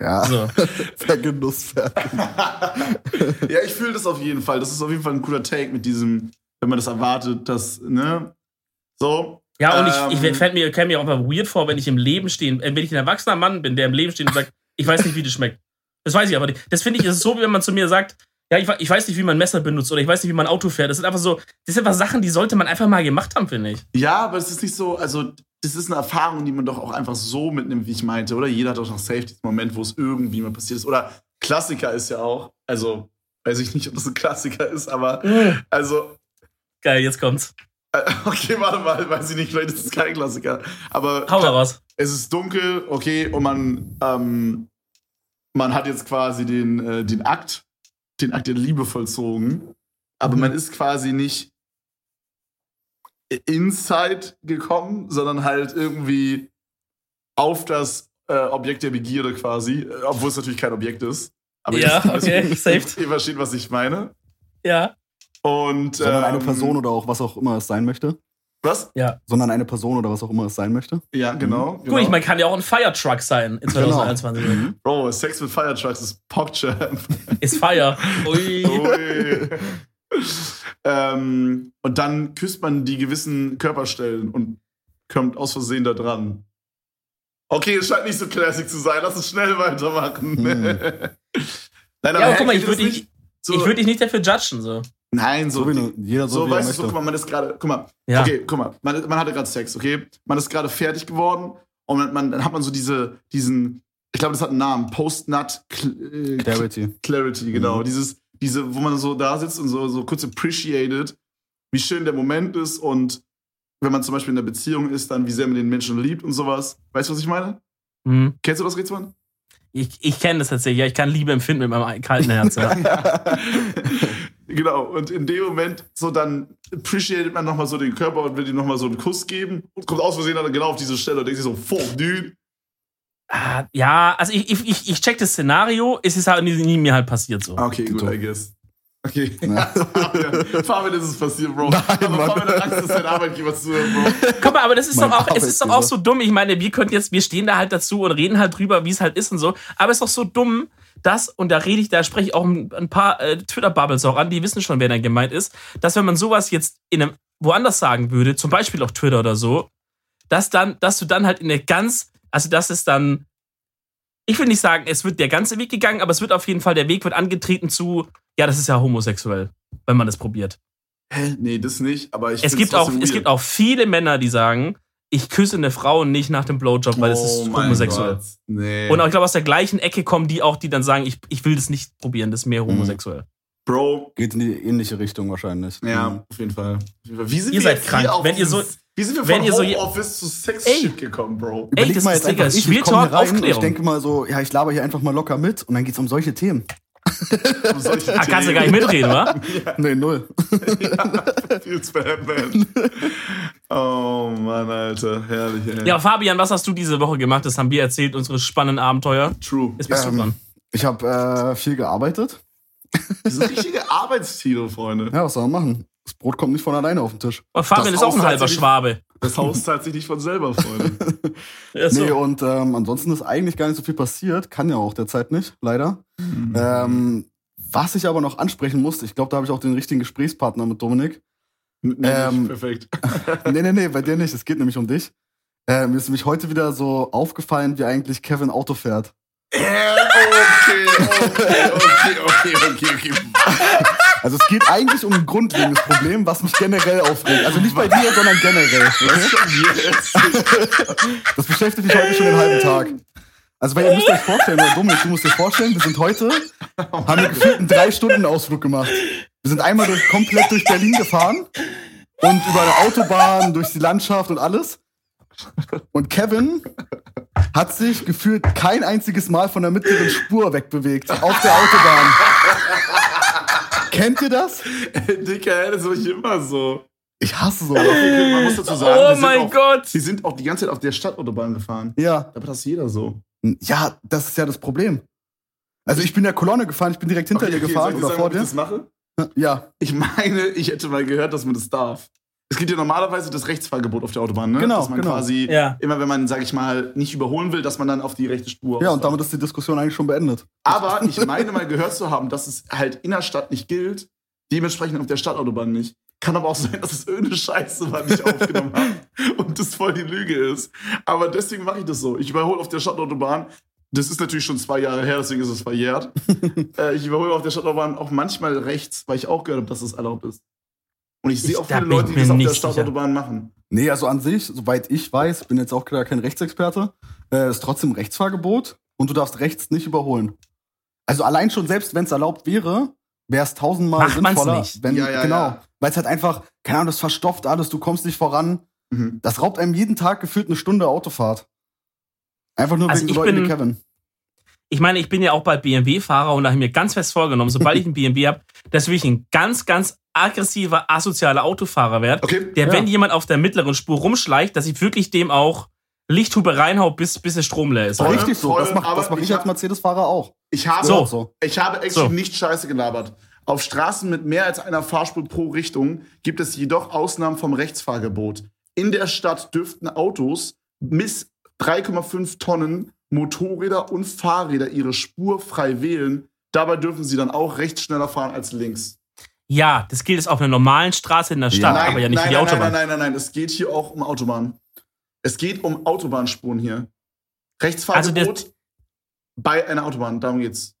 S2: Ja,
S3: so.
S1: ja, ich fühle das auf jeden Fall. Das ist auf jeden Fall ein cooler Take mit diesem, wenn man das erwartet, dass, ne? So.
S3: Ja, und
S1: Ähm.
S3: ich, ich fällt mir, käme mir auch mal weird vor, wenn ich im Leben stehen, äh, wenn ich ein erwachsener Mann bin, der im Leben steht und sagt, ich weiß nicht, wie das schmeckt. Das weiß ich aber nicht. Das finde ich, ist so, wie wenn man zu mir sagt, ja, ich, ich weiß nicht, wie man ein Messer benutzt oder ich weiß nicht, wie man Auto fährt. Das sind einfach so, das sind einfach Sachen, die sollte man einfach mal gemacht haben, finde ich.
S1: Ja, aber es ist nicht so, also das ist eine Erfahrung, die man doch auch einfach so mitnimmt, wie ich meinte, oder? Jeder hat doch noch safe diesen Moment, wo es irgendwie mal passiert ist. Oder Klassiker ist ja auch, also weiß ich nicht, ob das ein Klassiker ist, aber also,
S3: Geil, jetzt kommt's.
S1: okay, warte mal, weiß ich nicht, vielleicht ist es kein Klassiker. Aber
S3: Hau mal raus.
S1: es ist dunkel, okay, und man, ähm, man hat jetzt quasi den, äh, den Akt, den Akt der Liebe vollzogen, aber
S3: Mhm.
S1: man ist quasi nicht inside gekommen, sondern halt irgendwie auf das äh, Objekt der Begierde quasi, äh, obwohl es natürlich kein Objekt ist. Aber
S3: Ja,
S1: ihr-
S3: okay, saved.
S1: Ihr versteht, was ich meine.
S3: Ja.
S1: Und,
S2: Sondern eine
S1: ähm,
S2: Person oder auch was auch immer es sein möchte.
S1: Was?
S2: Sondern eine Person oder was auch immer es sein möchte.
S1: Ja, genau. genau.
S3: Gut, ich meine, kann ja auch ein Firetruck sein in 2021.
S2: Mhm.
S1: Bro, Sex mit Firetrucks ist PogChamp.
S3: Ist Fire. Ui.
S1: Ui. ähm, und dann küsst man die gewissen Körperstellen und kommt aus Versehen da dran. Okay, es scheint nicht so classic zu sein. Lass uns schnell weitermachen.
S2: Hm.
S1: Nein,
S3: Ja, aber guck mal, ich würde dich,
S1: so,
S3: ich würd dich nicht dafür judgen. So.
S1: Nein, so.
S2: So wie jeder so,
S1: so,
S2: wie
S1: weißt du, so, guck mal, man ist gerade, guck mal,
S3: Ja.
S1: okay, guck mal, man, man hatte gerade Sex, okay? Man ist gerade fertig geworden und man, man, dann hat man so diese, diesen, ich glaube, das hat einen Namen, Post-Nut Cl- äh,
S2: Clarity.
S1: Clarity, genau.
S2: Mhm.
S1: Dieses, diese, wo man so da sitzt und so, so kurz appreciated, wie schön der Moment ist und wenn man zum Beispiel in einer Beziehung ist, dann wie sehr man den Menschen liebt und sowas. Weißt du, was ich meine?
S3: Hm.
S1: Kennst du das, Rizwan?
S3: Ich, ich kenne das tatsächlich. Ja, ich kann Liebe empfinden mit meinem kalten Herz.
S1: Genau. Und in dem Moment so dann appreciated man nochmal so den Körper und will ihm nochmal so einen Kuss geben und kommt aus Versehen dann genau auf diese Stelle und denkt sich so, fuck, dude.
S3: Ah, ja, also ich, ich, ich, check das Szenario, es ist halt nie, mir halt passiert so.
S1: Okay, gut. I guess. Okay.
S2: Ja.
S1: Fabian, Fabian ist es passiert, Bro. aber
S2: Mann.
S1: Fabian hat Angst, dass dein Arbeitgeber zuhört, Bro.
S3: Guck mal, aber das ist
S2: Mein
S3: doch auch, es ist doch auch so dumm. Ich meine, wir könnten jetzt, wir stehen da halt dazu und reden halt drüber, wie es halt ist und so. Aber es ist doch so dumm, dass, und da rede ich, da spreche ich auch ein, paar äh, Twitter-Bubbles auch an, die wissen schon, wer da gemeint ist, dass wenn man sowas jetzt in einem, woanders sagen würde, zum Beispiel auf Twitter oder so, dass dann, dass du dann halt in der ganz, also das ist dann, ich will nicht sagen, es wird der ganze Weg gegangen, aber es wird auf jeden Fall, der Weg wird angetreten zu, ja, das ist ja homosexuell, wenn man das probiert.
S1: Hä? Nee, das nicht, aber ich
S3: Es gibt, auch,
S1: trotzdem
S3: es
S1: weird.
S3: gibt auch viele Männer, die sagen, ich küsse eine Frau nicht nach dem Blowjob, weil es
S1: Oh
S3: ist
S1: mein
S3: homosexuell.
S1: Nee.
S3: Und auch, ich glaube, aus der gleichen Ecke kommen die auch, die dann sagen, ich, ich will das nicht probieren, das ist mehr homosexuell.
S1: Bro,
S2: Geht in die ähnliche Richtung wahrscheinlich.
S1: ja,
S2: Mhm.
S1: auf jeden Fall. Wie sind
S3: Ihr
S1: wir
S3: seid krank. Wenn ihr so-
S1: Wie sind wir
S3: wenn
S1: von
S3: ihr so je-
S1: Homeoffice zu Sex
S3: Ey.
S1: Shit gekommen, Bro?
S2: Überleg
S3: das
S2: mal
S3: ist,
S2: jetzt einfach, ich, ich komm hier
S3: Talk,
S2: rein ich denke mal so, ja, ich laber hier einfach mal locker mit und dann geht's um solche Themen.
S1: Um solche
S3: Ah, kannst du gar nicht mitreden, wa?
S2: Nee, null.
S1: Feels bad, man. Oh Mann, Alter. Herrlich, ey.
S3: Ja, Fabian, was hast du diese Woche gemacht? Das haben wir erzählt, unsere spannenden Abenteuer.
S1: True.
S3: Jetzt bist
S2: Ähm,
S3: du dran.
S2: Ich habe äh, viel gearbeitet.
S1: Das sind richtige Arbeitstiere, Freunde.
S2: Ja, was soll man machen? Das Brot kommt nicht von alleine auf den Tisch.
S3: Aber Fabian
S1: das
S3: ist auch ein halber Schwabe.
S1: Das Haus zahlt sich nicht von selber, Freunde.
S3: Ja, so.
S2: Nee, und ähm, ansonsten ist eigentlich gar nicht so viel passiert. Kann ja auch derzeit nicht, leider. Ähm, was ich aber noch ansprechen musste, ich glaube, da habe ich auch den richtigen Gesprächspartner mit Dominik. Ähm,
S1: perfekt.
S2: nee, nee, nee, bei dir nicht. Es geht nämlich um dich. Äh, mir ist nämlich heute wieder so aufgefallen, wie eigentlich Kevin Auto fährt.
S1: Äh, okay, okay, okay, okay, okay, okay.
S2: Also es geht eigentlich um ein grundlegendes Problem, was mich generell aufregt. Also nicht bei dir, sondern generell.
S1: Jetzt?
S2: Das beschäftigt mich heute schon den halben Tag. Also weil ihr müsst euch vorstellen, oder Dominik, du musst dir vorstellen, wir sind heute, haben wir gefühlt einen Drei-Stunden-Ausflug gemacht. Wir sind einmal durch, komplett durch Berlin gefahren und über eine Autobahn, durch die Landschaft und alles. Und Kevin hat sich gefühlt kein einziges Mal von der mittleren Spur wegbewegt auf der Autobahn. Kennt ihr das?
S1: Dicker, das ist immer so.
S2: Ich hasse so.
S1: Man muss dazu sagen,
S3: Oh mein
S1: auch,
S3: Gott.
S1: Wir sind auch die ganze Zeit auf der Stadtautobahn gefahren.
S2: Ja,
S1: Aber das ist jeder so.
S2: ja, das ist ja das Problem. Also ich bin der Kolonne gefahren, ich bin direkt hinter dir gefahren
S1: soll ich
S2: oder
S1: sagen,
S2: vor
S1: ich
S2: dir.
S1: das mache?
S2: Ja,
S1: Ich meine, ich hätte mal gehört, dass man das darf. Es gibt ja normalerweise das Rechtsfahrgebot auf der Autobahn, ne?
S2: Genau,
S1: Dass man
S2: genau.
S1: quasi
S3: Ja.
S1: immer, wenn man, sag ich mal, nicht überholen will, dass man dann auf die rechte Spur
S2: Ja, und
S1: ausfährt.
S2: damit ist die Diskussion eigentlich schon beendet.
S1: Aber ich meine mal gehört zu haben, dass es halt innerstadt nicht gilt, dementsprechend auf der Stadtautobahn nicht. Kann aber auch sein, dass es irgendeine Scheiße war, die ich aufgenommen habe und das voll die Lüge ist. Aber deswegen mache ich das so. Ich überhole auf der Stadtautobahn. Das ist natürlich schon zwei Jahre her, deswegen ist es verjährt. äh, ich überhole auf der Stadtautobahn auch manchmal rechts, weil ich auch gehört habe, dass es erlaubt ist. Und ich sehe auch viele Leute, die das auf der
S3: nicht sicher.
S1: Stadtautobahn machen.
S2: Nee, also an sich, soweit ich weiß, bin jetzt auch gerade kein Rechtsexperte, äh, ist trotzdem Rechtsfahrgebot und du darfst rechts nicht überholen. Also allein schon, selbst wenn es erlaubt wäre, wäre es tausendmal
S3: Macht
S2: sinnvoller,
S3: nicht.
S2: wenn,
S1: Ja, ja,
S2: genau,
S1: ja.
S2: weil es halt einfach, keine Ahnung, das verstopft alles, du kommst nicht voran.
S1: Mhm.
S2: Das raubt einem jeden Tag gefühlt eine Stunde Autofahrt. Einfach nur
S3: Also
S2: wegen Leuten wie
S3: bin-
S2: Kevin.
S3: Ich meine, ich bin ja auch bald BMW-Fahrer und da habe ich mir ganz fest vorgenommen, sobald ich einen BMW habe, dass ich ein ganz, ganz aggressiver, asozialer Autofahrer werde,
S1: Okay.
S3: der,
S2: Ja.
S3: wenn jemand auf der mittleren Spur rumschleicht, dass ich wirklich dem auch Lichthupe reinhau, bis, bis der Strom leer ist.
S1: Voll.
S2: Richtig so, das mache
S1: aber
S2: das mach
S1: ich
S2: ich als Mercedes-Fahrer auch.
S1: Ich habe,
S3: So.
S2: so.
S1: ich habe actually
S3: So.
S1: nicht scheiße gelabert. Auf Straßen mit mehr als einer Fahrspur pro Richtung gibt es jedoch Ausnahmen vom Rechtsfahrgebot. In der Stadt dürften Autos bis 3,5 Tonnen Motorräder und Fahrräder ihre Spur frei wählen. Dabei dürfen sie dann auch rechts schneller fahren als links.
S3: Ja, das gilt es auf einer normalen Straße in der Stadt,
S2: Ja.
S3: aber ja nicht
S1: nein,
S3: für die
S1: nein,
S3: Autobahn.
S1: Nein, nein, nein, nein, es geht hier auch um Autobahnen. Es geht um Autobahnspuren hier.
S3: Also
S1: Rechtsfahrgebot bei einer Autobahn, darum geht's.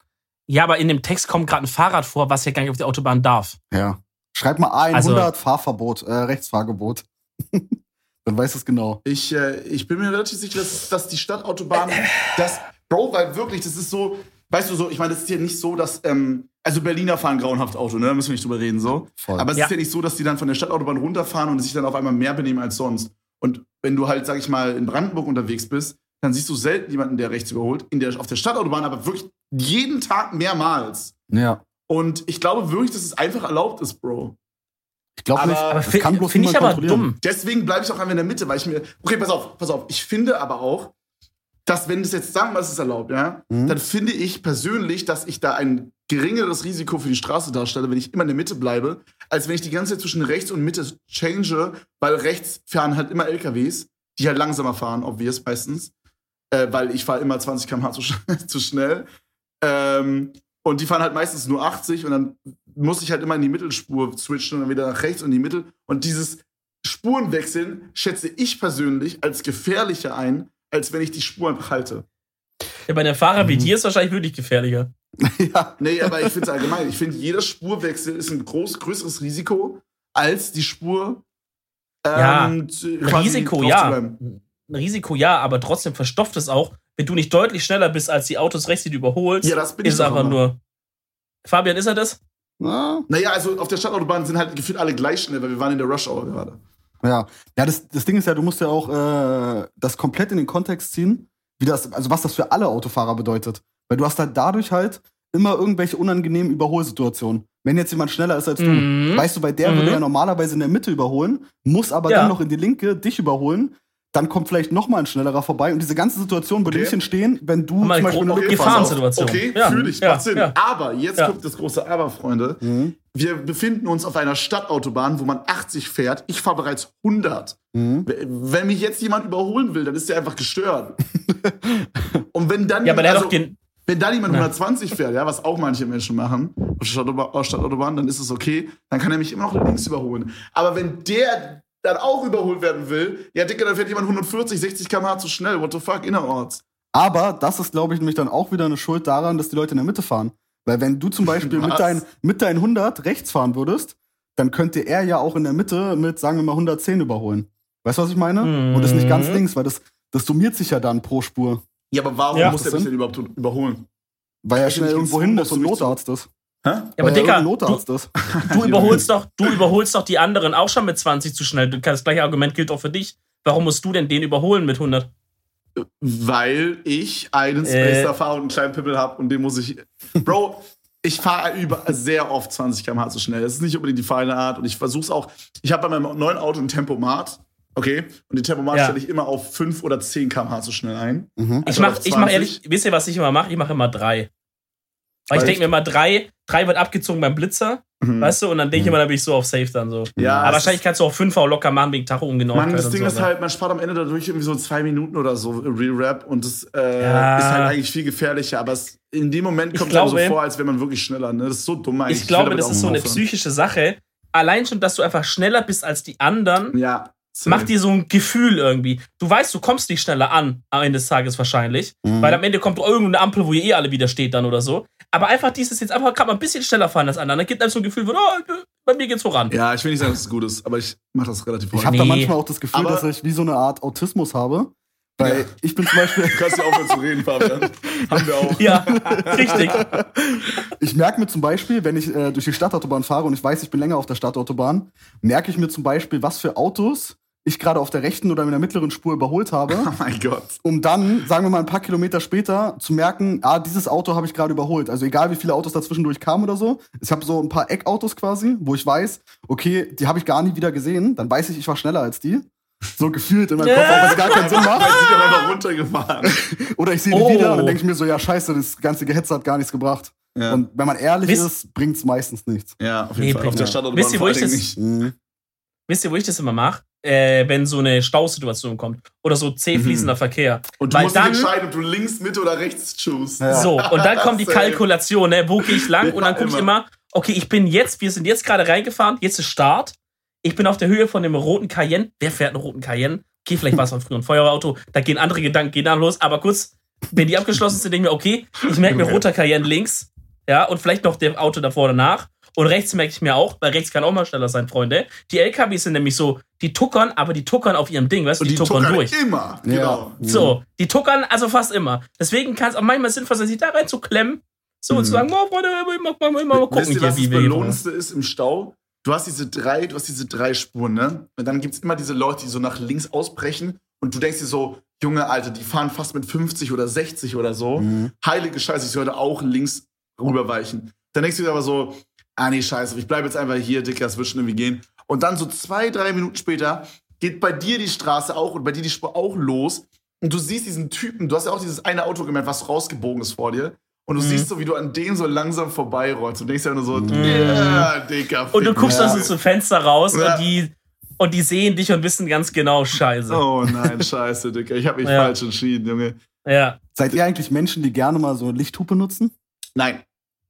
S3: Ja, aber in dem Text kommt gerade ein Fahrrad vor, was ja gar nicht auf die Autobahn darf.
S2: Ja. Schreib mal A100
S3: Also-
S2: Fahrverbot, äh, Rechtsfahrgebot. Dann weißt du es genau.
S1: Ich, äh, ich bin mir relativ sicher, dass, dass die Stadtautobahn das. Bro, weil wirklich, das ist so. Weißt du so, ich meine, das ist ja nicht so, dass. Ähm, also Berliner fahren grauenhaft Auto, ne? Da müssen wir nicht drüber reden, so.
S2: Voll.
S1: Aber es
S3: Ja.
S1: ist ja nicht so, dass die dann von der Stadtautobahn runterfahren und sich dann auf einmal mehr benehmen als sonst. Und wenn du halt, sag ich mal, in Brandenburg unterwegs bist, dann siehst du selten jemanden, der rechts überholt. In der, auf der Stadtautobahn aber wirklich jeden Tag mehrmals.
S2: ja.
S1: Und ich glaube wirklich, dass es einfach erlaubt ist, Bro.
S2: Ich glaube nicht,
S1: aber
S2: das kann bloß
S3: Finde ich aber
S2: kontrollieren.
S3: dumm.
S1: Deswegen bleibe ich auch einfach in der Mitte, weil ich mir. Okay, pass auf, pass auf. Ich finde aber auch, dass, wenn das jetzt sagen wir, es ist erlaubt, ja,
S2: Mhm.
S1: dann finde ich persönlich, dass ich da ein geringeres Risiko für die Straße darstelle, wenn ich immer in der Mitte bleibe, als wenn ich die ganze Zeit zwischen rechts und Mitte change, weil rechts fahren halt immer LKWs, die halt langsamer fahren, obvious meistens, äh, weil ich fahre immer 20 km/h zu, sch- zu schnell. Ähm, und die fahren halt meistens nur 80 und dann muss ich halt immer in die Mittelspur switchen und dann wieder nach rechts und in die Mittel. Und dieses Spurenwechseln schätze ich persönlich als gefährlicher ein, als wenn ich die Spur einfach halte.
S3: Ja, bei einem Fahrer wie
S2: Mhm.
S3: dir ist wahrscheinlich wirklich gefährlicher.
S2: ja.
S1: Nee, aber ich finde es allgemein. Ich finde, jeder Spurwechsel ist ein groß, größeres Risiko, als die Spur.
S3: Ja,
S1: ähm, quasi
S3: Risiko, ja. Ein Risiko, ja, aber trotzdem verstopft es auch, wenn du nicht deutlich schneller bist als die Autos rechts, die du überholst.
S1: Ja, das bin
S3: ist
S1: ich
S3: es einfach
S1: immer.
S3: nur. Fabian, ist er das?
S2: Na,
S1: Naja, also auf der Stadtautobahn sind halt gefühlt alle gleich schnell, weil wir waren in der Rush Hour gerade.
S2: Ja, ja das, das Ding ist ja, du musst ja auch äh, das komplett in den Kontext ziehen, wie das, also was das für alle Autofahrer bedeutet. Weil du hast halt dadurch halt immer irgendwelche unangenehmen Überholsituationen. Wenn jetzt jemand schneller ist als du,
S3: Mhm.
S2: weißt du, bei der
S3: Mhm.
S2: würde er normalerweise in der Mitte überholen, muss aber
S3: Ja.
S2: dann noch in die linke dich überholen. Dann kommt vielleicht noch mal ein schnellerer vorbei und diese ganze Situation würde
S1: Okay.
S2: nicht entstehen, wenn du
S3: Mal
S2: zum Beispiel eine.
S3: Gefahrensituation.
S1: Okay,
S3: Ja,
S1: fühle ich,
S3: ja,
S1: macht Sinn.
S3: ja.
S1: Aber jetzt
S3: Ja.
S1: kommt das große Aber, Freunde.
S2: Mhm.
S1: Wir befinden uns auf einer Stadtautobahn, wo man 80 fährt. Ich fahre bereits 100.
S2: Mhm.
S1: Wenn mich jetzt jemand überholen will, dann ist der einfach gestört. Und wenn dann,
S3: Ja, aber der hat
S1: also,
S3: doch den.
S1: wenn dann jemand
S3: Na.
S1: 120 fährt, ja, was auch manche Menschen machen, auf der Stadtautobahn, auf Stadtautobahn, dann ist es okay, dann kann er mich immer noch links überholen. Aber wenn der dann auch überholt werden will, ja, Dicker, dann fährt jemand 140, 60 km/h zu schnell. What the fuck, innerorts.
S2: Aber das ist, glaube ich, nämlich dann auch wieder eine Schuld daran, dass die Leute in der Mitte fahren. Weil wenn du zum Beispiel mit deinen mit deinen 100 rechts fahren würdest, dann könnte er ja auch in der Mitte mit, sagen wir mal, 110 überholen. Weißt du, was ich meine?
S3: Mhm.
S2: Und das nicht ganz links, weil das, das summiert sich ja dann pro Spur.
S1: Ja, aber warum
S3: Ja.
S1: muss er mich denn überhaupt überholen?
S2: Weil er schnell irgendwo hin
S1: dass
S2: muss und Notarzt ist.
S1: Hä?
S3: Ja, aber
S2: er
S3: Dicker,
S2: irgendein
S3: du,
S2: Notarzt ist.
S3: du, überholst doch, du überholst doch die anderen auch schon mit 20 zu schnell. Das gleiche Argument gilt auch für dich. Warum musst du denn den überholen mit 100?
S1: Weil ich einen
S3: Äh.
S1: Spacer-Fahrer und einen kleinen Pimmel habe und den muss ich. Bro, ich fahre über sehr oft 20 km/h zu schnell. Das ist nicht unbedingt die feine Art und ich versuche es auch. Ich habe bei meinem neuen Auto ein Tempomat. Okay, und den Tempomat
S3: Ja.
S1: stelle ich immer auf 5 oder 10 km/h zu schnell ein.
S2: Mhm.
S3: Ich
S1: Also
S3: mach, ich mach
S1: 20.
S3: ehrlich, wisst ihr, was ich immer mache? Ich mache immer drei. Weil ich
S1: Weil
S3: denke mir immer, drei, 3 wird abgezogen beim Blitzer,
S1: Mhm.
S3: weißt du? Und dann denke ich
S2: Mhm.
S3: immer, da bin ich so auf Safe dann so.
S1: Ja,
S3: Aber wahrscheinlich kannst du auch 5 auch locker machen wegen Tachoungenauigkeit.
S1: Mann, das Ding
S3: so,
S1: ist
S3: aber-
S1: halt, man spart am Ende dadurch irgendwie so zwei Minuten oder so Real Rap und das äh,
S3: Ja.
S1: ist halt eigentlich viel gefährlicher. Aber es, in dem Moment
S3: Ich
S1: kommt es so vor, als wäre man wirklich schneller. Ne? Das ist so dumm eigentlich.
S3: Ich glaube,
S1: damit
S3: das ist so eine psychische Sache. Allein schon, dass du einfach schneller bist als die anderen,
S1: Ja. Safe.
S3: macht dir so ein Gefühl irgendwie. Du weißt, du kommst nicht schneller an, am Ende des Tages wahrscheinlich.
S2: Mhm.
S3: Weil am Ende kommt irgendeine Ampel, wo ihr eh alle wieder steht dann oder so. Aber einfach dieses jetzt einfach gerade mal ein bisschen schneller fahren als andere. Dann gibt einem so ein Gefühl von, oh, bei mir geht's voran.
S1: Ja, ich will nicht sagen, dass es gut ist, aber ich mache das relativ
S2: Ich
S1: häufig.
S2: habe da
S3: Nee.
S2: manchmal auch das Gefühl,
S1: Aber-
S2: dass ich wie so eine Art Autismus habe. Weil
S1: Ja.
S2: ich bin zum Beispiel,
S1: Du kannst ja aufhören zu reden, Fabian. Haben wir auch.
S3: Ja, richtig.
S2: ich merke mir zum Beispiel, wenn ich äh, durch die Stadtautobahn fahre und ich weiß, ich bin länger auf der Stadtautobahn, merke ich mir zum Beispiel, was für Autos ich gerade auf der rechten oder in der mittleren Spur überholt habe,
S1: Oh mein Gott.
S2: um dann, sagen wir mal, ein paar Kilometer später zu merken, ah, dieses Auto habe ich gerade überholt. Also egal, wie viele Autos dazwischendurch kamen oder so. Ich habe so ein paar Eckautos quasi, wo ich weiß, okay, die habe ich gar nie wieder gesehen. Dann weiß ich, ich war schneller als die. So gefühlt in meinem Kopf, auch es gar keinen Sinn macht.
S1: Sie dann einfach runtergefahren.
S2: Oder ich sehe die
S3: Oh.
S2: wieder und dann denke ich mir so, ja, scheiße, das ganze Gehetze hat gar nichts gebracht.
S1: Ja,
S2: Und wenn man ehrlich
S3: Wisst-
S2: ist, bringt's meistens nichts.
S1: ja auf jeden
S3: Nee,
S1: Fall. Auf der. Stadtautobahn
S3: Wisst ihr, wo ich das-
S1: nicht.
S3: Wisst ihr, wo ich das immer mache? Äh, wenn so eine Stausituation kommt. Oder so zäh
S1: Mhm.
S3: fließender Verkehr.
S1: Und du
S3: Weil
S1: musst
S3: dann-
S1: dich entscheiden, ob du links, Mitte oder rechts choose.
S2: Ja.
S3: So, und dann kommt die. Kalkulation, ne? wo gehe ich lang? Und dann
S1: Ja,
S3: gucke ich
S1: immer.
S3: okay, ich bin jetzt, wir sind jetzt gerade reingefahren, jetzt ist Start. Ich bin auf der Höhe von dem roten Cayenne. Wer fährt einen roten Cayenne? Okay, vielleicht war es mal früher ein Feuerwehrauto. Da gehen andere Gedanken, gehen dann los. Aber kurz, wenn die abgeschlossen sind, denke ich mir, okay, ich merke mir roter Cayenne links. Ja, und vielleicht noch der Auto davor danach. Und rechts merke ich mir auch, weil rechts kann auch mal schneller sein, Freunde. Die LKWs sind nämlich so, die tuckern, aber die tuckern auf ihrem Ding, weißt du,
S1: Und
S3: die,
S1: die
S3: tuckern
S1: tuckern
S3: durch.
S1: immer.
S2: Ja.
S1: Genau.
S3: So, die tuckern also fast immer. Deswegen kann es auch manchmal sinnvoll sein, sich da rein zu klemmen. So, und zu
S1: Mhm.
S3: sagen, oh, Freunde, immer, immer, immer mal gucken,
S1: Wisst ihr,
S3: hier,
S1: was
S3: wie
S1: das
S3: wir hier
S1: Belohnendste ist im Stau? Du hast diese drei, du hast diese drei Spuren, ne? Und dann gibt's immer diese Leute, die so nach links ausbrechen und du denkst dir so, Junge, Alter, die fahren fast mit 50 oder 60 oder so.
S2: Mhm.
S1: Heilige Scheiße, ich sollte auch links rüberweichen. Dann denkst du dir aber so, ah nee, scheiße, ich bleibe jetzt einfach hier, Dicker, es wird schon irgendwie gehen. Und dann so zwei, drei Minuten später geht bei dir die Straße auch und bei dir die Spur auch los. Und du siehst diesen Typen, du hast ja auch dieses eine Auto gemerkt, was rausgebogen ist vor dir. Und du
S3: Mhm.
S1: siehst so, wie du an dem so langsam vorbeirollst. Und denkst ja nur so,
S2: Mhm.
S1: ja, Dicker.
S3: Und du
S1: fick
S3: guckst
S1: mich.
S3: dann so zum Fenster raus
S1: Ja.
S3: und die und die sehen dich und wissen ganz genau, scheiße.
S1: Oh nein, scheiße, Dicker. Ich habe mich
S3: Ja.
S1: falsch entschieden, Junge.
S3: Ja.
S2: Seid ihr eigentlich Menschen, die gerne mal so eine Lichthupe nutzen?
S1: Nein,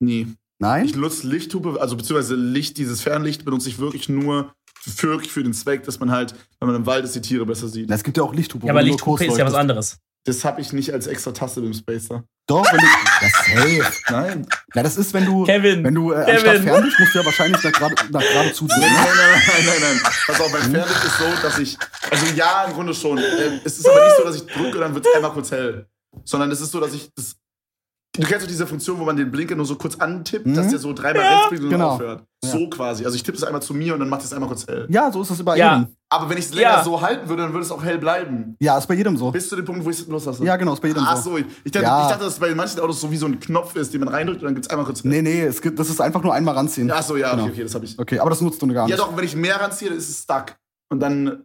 S1: nie. Ich
S2: Nein?
S1: nutze Lichthupe, also beziehungsweise Licht, dieses Fernlicht benutze ich wirklich nur für, für den Zweck, dass man halt, wenn man im Wald ist, die Tiere besser sieht.
S2: Es gibt ja auch Lichthupe.
S3: Ja,
S2: wo
S3: aber Lichthupe ist ja was anderes.
S1: Das habe ich nicht als extra Taste im Spacer.
S2: Doch, wenn du. Ja, safe.
S1: Nein.
S2: Ja, das ist, wenn du.
S3: Kevin,
S2: Wenn du äh,
S3: Kevin.
S2: anstatt Fernlicht musst du ja wahrscheinlich nach gerade nach gerade zudrehen.
S1: Nein,
S2: Ne?
S1: nein, nein, nein, nein, nein. Pass auf, beim Fernlicht ist so, dass ich. Also ja, im Grunde schon. Ähm, Es ist aber nicht so, dass ich drücke und dann wird es einmal kurz hell. Sondern es ist so, dass ich das. Du kennst doch diese Funktion, wo man den Blinker nur so kurz antippt,
S2: Mhm.
S1: dass der so dreimal
S3: Ja.
S1: rechts blinkt und
S2: Genau.
S1: aufhört.
S2: Ja.
S1: So quasi. Also ich tippe es einmal zu mir und dann macht es einmal kurz hell.
S2: Ja, so ist es bei
S3: Ja.
S2: jedem.
S1: Aber wenn ich es länger
S3: Ja.
S1: so halten würde, dann würde es auch hell bleiben.
S2: Ja, ist bei jedem so.
S1: Bis zu dem Punkt, wo ich es loslasse.
S2: Ja, genau, ist bei jedem
S1: Ach
S2: so.
S1: so, ich dachte,
S2: Ja.
S1: ich dachte, dass es bei manchen Autos so wie so ein Knopf ist, den man reindrückt und dann gibt es einmal kurz hell.
S2: Nee, nee, es gibt, das ist einfach nur einmal ranziehen.
S1: Ach so, ja,
S2: Genau.
S1: okay, okay, das habe ich.
S2: Okay, aber das nutzt du gar nicht.
S1: Ja, doch, wenn ich mehr ranziehe, dann ist es stuck. Und dann,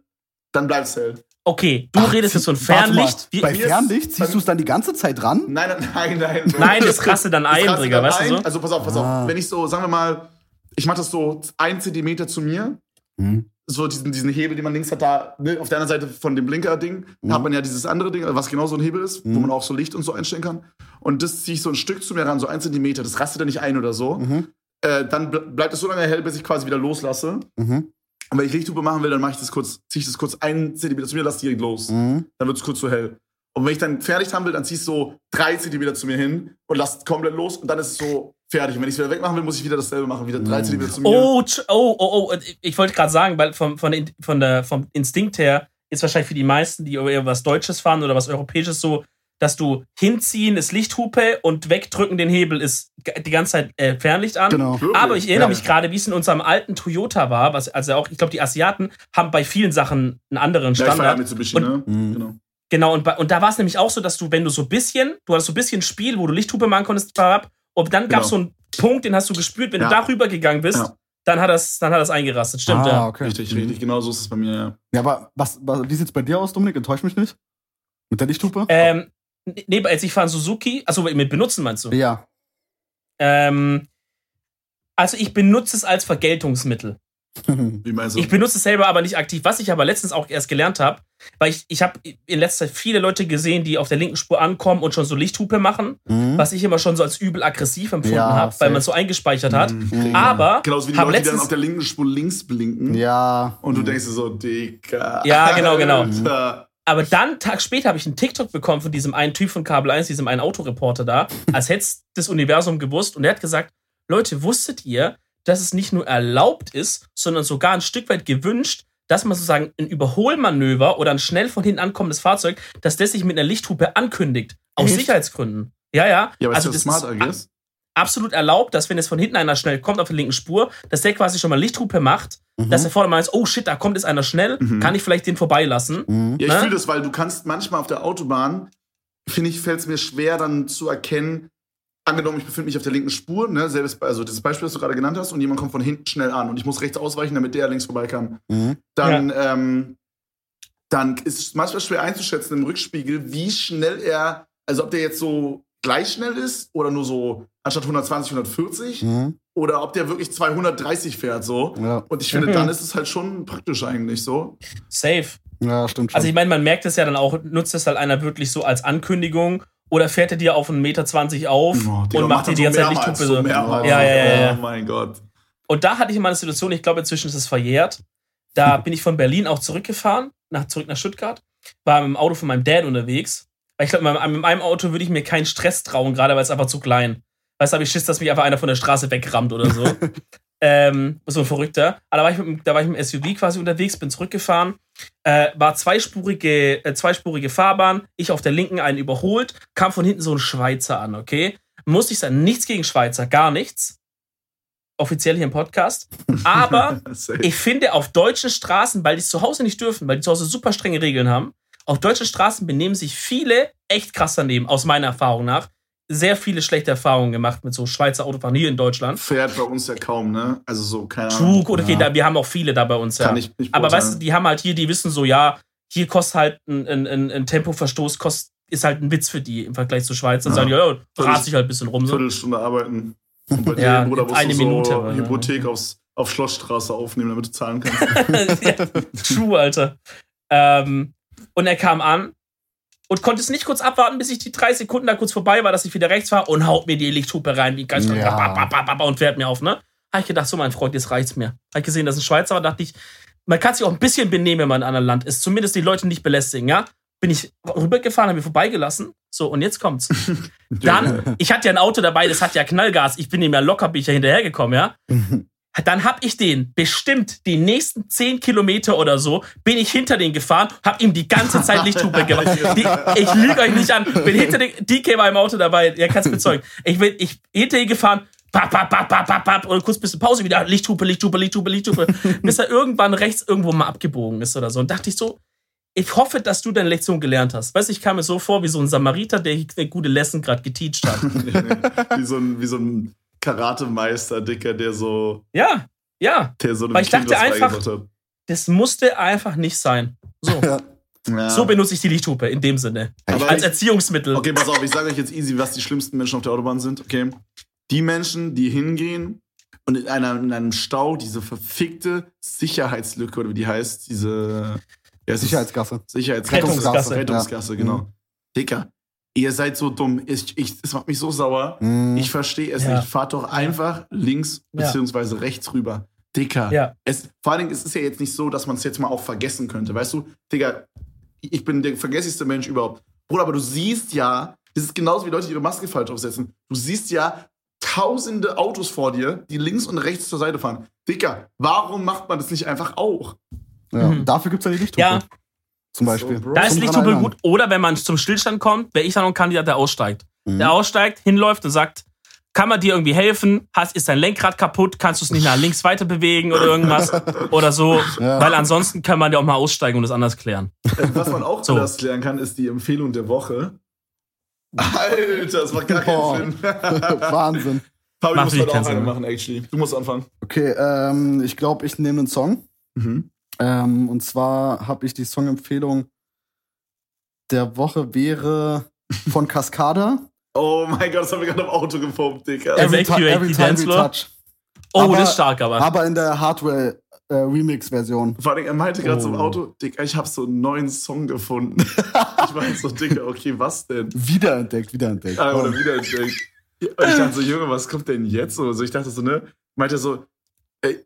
S1: dann bleibt es hell.
S3: Okay, du
S2: Ach,
S3: redest jetzt von
S2: mal,
S3: Fernlicht. Wie,
S2: Bei Fernlicht ziehst du es dann die ganze Zeit dran?
S1: Nein, nein, nein, nein.
S3: nein, das raste dann ein, Digga, weißt du so?
S1: Also pass auf, pass
S2: Ah.
S1: auf. Wenn ich so, sagen wir mal, ich mache das so ein Zentimeter zu mir,
S2: Mhm.
S1: so diesen, diesen Hebel, den man links hat, da ne, auf der anderen Seite von dem Blinker-Ding,
S2: Mhm.
S1: hat man ja dieses andere Ding, was genau so ein Hebel ist, wo
S2: Mhm.
S1: man auch so Licht und so einstellen kann. Und das ziehe ich so ein Stück zu mir ran, so ein Zentimeter, das rastet dann nicht ein oder so.
S2: Mhm.
S1: Äh, dann ble- bleibt es so lange hell, bis ich quasi wieder loslasse.
S2: Mhm.
S1: Und wenn ich Lichthupe machen will, dann mache ich das kurz, ziehe ich das kurz ein Zentimeter zu mir, lasse direkt los.
S2: Mhm.
S1: Dann wird es kurz so hell. Und wenn ich dann fertig haben will, dann ziehst du so drei Zentimeter zu mir hin und lass komplett los und dann ist es so fertig. Und wenn ich es wieder wegmachen will, muss ich wieder dasselbe machen. Wieder drei
S2: Mhm.
S1: Zentimeter zu mir.
S3: Oh, oh, oh, oh. Ich wollte gerade sagen, weil vom, von, von der, vom Instinkt her ist wahrscheinlich für die meisten, die eher was Deutsches fahren oder was Europäisches so, dass du hinziehen ist Lichthupe und wegdrücken den Hebel ist die ganze Zeit äh, Fernlicht an.
S2: Genau.
S3: Aber ich erinnere
S1: Ja.
S3: mich gerade, wie es in unserem alten Toyota war, was also auch, ich glaube, die Asiaten haben bei vielen Sachen einen anderen
S1: Ja, ja
S3: Standard.
S1: Mitsubishi,
S3: Und-
S1: ne?
S2: Mhm.
S1: Genau.
S3: Genau, und, bei, und da war es nämlich auch so, dass du, wenn du so ein bisschen, du hattest so ein bisschen Spiel, wo du Lichthupe machen konntest, und dann gab es so
S1: Genau.
S3: einen Punkt, den hast du gespürt, wenn
S1: Ja.
S3: du darüber gegangen bist,
S1: Ja.
S3: dann hat das, dann hat das eingerastet. Stimmt,
S2: ah,
S3: ja.
S2: okay.
S1: Richtig,
S2: Mhm.
S1: richtig. Genau so ist es bei mir, ja.
S2: Ja, aber was, was, wie sieht's bei dir aus, Dominik? Enttäusch mich nicht? Mit der Lichthupe?
S3: Ähm, nee, als ich fahre Suzuki, also mit benutzen meinst du?
S2: ja.
S3: Ähm, Also ich benutze es als Vergeltungsmittel.
S1: Wie meinst du?
S3: Ich benutze es selber aber nicht aktiv. Was ich aber letztens auch erst gelernt habe, weil ich, ich habe in letzter Zeit viele Leute gesehen, die auf der linken Spur ankommen und schon so Lichthupe machen,
S2: Mhm.
S3: was ich immer schon so als übel aggressiv empfunden
S2: Ja,
S3: habe, weil man es so eingespeichert hat.
S1: Mhm.
S3: Aber
S1: Genauso wie die Leute, die dann
S3: letztens-
S1: auf der linken Spur links blinken.
S2: Ja.
S1: Und du denkst dir so, Digga.
S3: Ja, genau, genau.
S1: Alter.
S3: Aber dann, einen Tag später, habe ich einen TikTok bekommen von diesem einen Typ von Kabel 1, diesem einen Autoreporter da, als hätte es das Universum gewusst. Und der hat gesagt, Leute, wusstet ihr, dass es nicht nur erlaubt ist, sondern sogar ein Stück weit gewünscht, dass man sozusagen ein Überholmanöver oder ein schnell von hinten ankommendes Fahrzeug, dass das sich mit einer Lichthupe ankündigt. Aus
S2: Echt?
S3: Sicherheitsgründen. Ja, ja.
S1: Ja, aber
S3: also
S1: ist
S3: das
S1: das smart,
S3: ist absolut erlaubt, dass wenn jetzt von hinten einer schnell kommt auf der linken Spur, dass der quasi schon mal Lichthupe macht,
S2: Mhm.
S3: dass er vorne mal ist, oh shit, da kommt jetzt einer schnell,
S1: Mhm.
S3: kann ich vielleicht den vorbeilassen.
S2: Mhm.
S1: Ja, ich
S3: Ne?
S1: fühle das, weil du kannst manchmal auf der Autobahn, finde ich, fällt es mir schwer, dann zu erkennen, angenommen, ich befinde mich auf der linken Spur, ne, selbst, also das Beispiel, das du gerade genannt hast, und jemand kommt von hinten schnell an und ich muss rechts ausweichen, damit der links vorbei kann.
S2: Mhm.
S1: Dann, ähm, dann ist es manchmal schwer einzuschätzen im Rückspiegel, wie schnell er, also ob der jetzt so gleich schnell ist oder nur so anstatt 120, 140
S2: Mhm.
S1: oder ob der wirklich 230 fährt so.
S2: Ja.
S1: Und ich finde,
S3: Mhm.
S1: dann ist es halt schon praktisch eigentlich so.
S3: Safe.
S2: ja, stimmt schon.
S3: Also ich meine, man merkt es ja dann auch, nutzt es halt einer wirklich so als Ankündigung oder fährt er dir auf einen Meter 20 auf
S1: Oh,
S3: und macht dir die ganze Zeit Lichthupe
S1: so.
S3: Ja, ja, ja, ja.
S1: Oh mein Gott.
S3: Und da hatte ich mal eine Situation, ich glaube inzwischen ist es verjährt. Da bin ich von Berlin auch zurückgefahren, nach, zurück nach Stuttgart, war mit dem Auto von meinem Dad unterwegs. Weil ich glaube, mit meinem- mit meinem Auto würde ich mir keinen Stress trauen, gerade weil es einfach zu klein. Weißt du, habe ich Schiss, dass mich einfach einer von der Straße wegrammt oder so. ähm, so ein Verrückter. Aber da war, ich mit, dem- da war ich mit dem SUV quasi unterwegs, bin zurückgefahren, äh, war zweispurige, äh, zweispurige Fahrbahn, ich auf der linken einen überholt, kam von hinten so ein Schweizer an, okay? Musste ich sagen, nichts gegen Schweizer, gar nichts. Offiziell hier im Podcast. Aber ich finde, auf deutschen Straßen, weil die es zu Hause nicht dürfen, weil die zu Hause super strenge Regeln haben, auf deutschen Straßen benehmen sich viele echt krass daneben, aus meiner Erfahrung nach. Sehr viele schlechte Erfahrungen gemacht mit so Schweizer Autofahren hier in Deutschland.
S1: Fährt bei uns ja kaum, ne? Also so, keine Ahnung.
S3: True, okay,
S2: Ja.
S3: da, wir haben auch viele da bei uns, ja.
S1: Kann ich nicht
S3: Aber weißt du, die haben halt hier, die wissen so, ja, hier kostet halt ein, ein, ein, ein Tempoverstoß, kostet, ist halt ein Witz für die im Vergleich zu Schweiz. Dann
S1: Ja.
S3: sagen die, ja, rat sich halt ein bisschen rum. So.
S1: Viertelstunde arbeiten. Und bei
S3: Ja,
S1: dir, Bruder, musst
S3: eine
S1: du so
S3: Minute, aber, ja.
S1: Hypothek aufs, auf Schlossstraße aufnehmen, damit du zahlen kannst.
S3: ja, true, Alter. Ähm, und er kam an und konnte es nicht kurz abwarten, bis ich die drei Sekunden da kurz vorbei war, dass ich wieder rechts war und haut mir die Lichthupe rein, wie ganz
S2: Ja.
S3: und fährt mir auf, ne? Habe ich gedacht, so mein Freund, jetzt reicht's mir. Habe ich gesehen, dass ein Schweizer war, dachte ich, man kann sich auch ein bisschen benehmen, wenn man in einem anderen Land ist. Zumindest die Leute nicht belästigen, ja? Bin ich rübergefahren, habe mir vorbeigelassen. So, und jetzt kommt's. Dann, ich hatte ja ein Auto dabei, das hat ja Knallgas. Ich bin ihm ja locker, bin ich ja hinterhergekommen, ja? Dann hab ich den bestimmt die nächsten 10 Kilometer oder so, bin ich hinter den gefahren, hab ihm die ganze Zeit Lichthupe gemacht. Die, ich lüge euch nicht an, bin hinter den, DK war im Auto dabei, ihr kannst bezeugen. Ich bin ich, hinter ihn gefahren, bap, bap, bap, bap, bap, bap, und kurz bisschen Pause wieder, Lichthupe, Lichthupe, Lichthupe, Lichthupe, bis er irgendwann rechts irgendwo mal abgebogen ist oder so. Und dachte ich so, ich hoffe, dass du deine Lektion gelernt hast. Weißt du, ich kam mir so vor wie so ein Samariter, der eine gute Lesson gerade geteacht hat.
S1: wie, so ein, wie so ein Karatemeister, Dicker, der so,
S3: Ja, ja,
S1: der so
S3: Weil ich
S1: Kind
S3: dachte einfach- das musste einfach nicht sein. So.
S2: Ja.
S1: Ja.
S3: So benutze ich die Lichthupe in dem Sinne.
S1: Aber
S3: Als
S1: ich-
S3: Erziehungsmittel.
S1: Okay, pass auf, ich sage euch jetzt easy, was die schlimmsten Menschen auf der Autobahn sind, okay? Die Menschen, die hingehen und in, einer, in einem Stau diese verfickte Sicherheitslücke, oder wie die heißt, diese ja, ist
S2: Sicherheitsgasse.
S1: Sicherheits
S3: Rettungsgasse.
S1: Rettungsgasse, genau. Dicker, ihr seid so dumm. Ich, ich, das macht mich so sauer.
S2: Mhm.
S1: Ich verstehe es
S3: Ja.
S1: nicht. Fahrt doch einfach links
S3: Ja.
S1: beziehungsweise rechts rüber. Dicker.
S3: Ja.
S1: Es, vor allen Dingen, es ist ja jetzt nicht so, dass man es jetzt mal auch vergessen könnte. Weißt du, Digga, ich bin der vergessigste Mensch überhaupt. Bruder, aber du siehst ja, das ist genauso wie Leute, die ihre Maske falsch aufsetzen. Du siehst ja tausende Autos vor dir, die links und rechts zur Seite fahren. Dicker, warum macht man das nicht einfach auch?
S2: ja.
S3: Mhm.
S2: Dafür gibt es ja die Lichthupe.
S3: Ja.
S2: Zum Beispiel.
S1: So.
S3: Da ist Lichthupe gut. Oder wenn man zum Stillstand kommt, wäre ich dann noch ein Kandidat, der aussteigt.
S2: Mhm.
S3: Der aussteigt, hinläuft und sagt, kann man dir irgendwie helfen? Hast, ist dein Lenkrad kaputt? Kannst du es nicht nach links weiter bewegen oder irgendwas? oder so.
S2: Ja.
S3: Weil ansonsten kann man ja auch mal aussteigen und das anders klären.
S1: Äh, Was man auch
S3: So.
S1: anders klären kann, ist die Empfehlung der Woche. Alter, das macht gar
S2: Boah.
S1: keinen Sinn.
S2: Wahnsinn.
S1: Fabi
S3: Macht
S1: muss
S3: wirklich
S1: heute
S3: keinen
S1: auch eine machen, actually. Du musst anfangen.
S2: Okay, ähm, ich glaube, ich nehme einen Song.
S1: Mhm.
S2: Ähm, und zwar habe ich die Songempfehlung der Woche wäre von Cascada.
S1: Oh mein Gott, das haben wir gerade im Auto gepumpt, Digga.
S3: Evacuate the
S2: time
S3: dance
S2: we touch.
S3: Oh,
S2: Aber-
S3: das ist stark, aber.
S2: Aber in der Hardware-Remix-Version.
S1: Vor allem, er meinte gerade so im
S3: Oh.
S1: Auto, Digga, ich habe so einen neuen Song gefunden. ich war so, Digga, okay, was denn?
S2: Wiederentdeckt, wiederentdeckt.
S1: Ah, oder
S2: Oh.
S1: wiederentdeckt. Und ich dachte so, Junge, was kommt denn jetzt? So, so ich dachte so, ne? Meinte er so,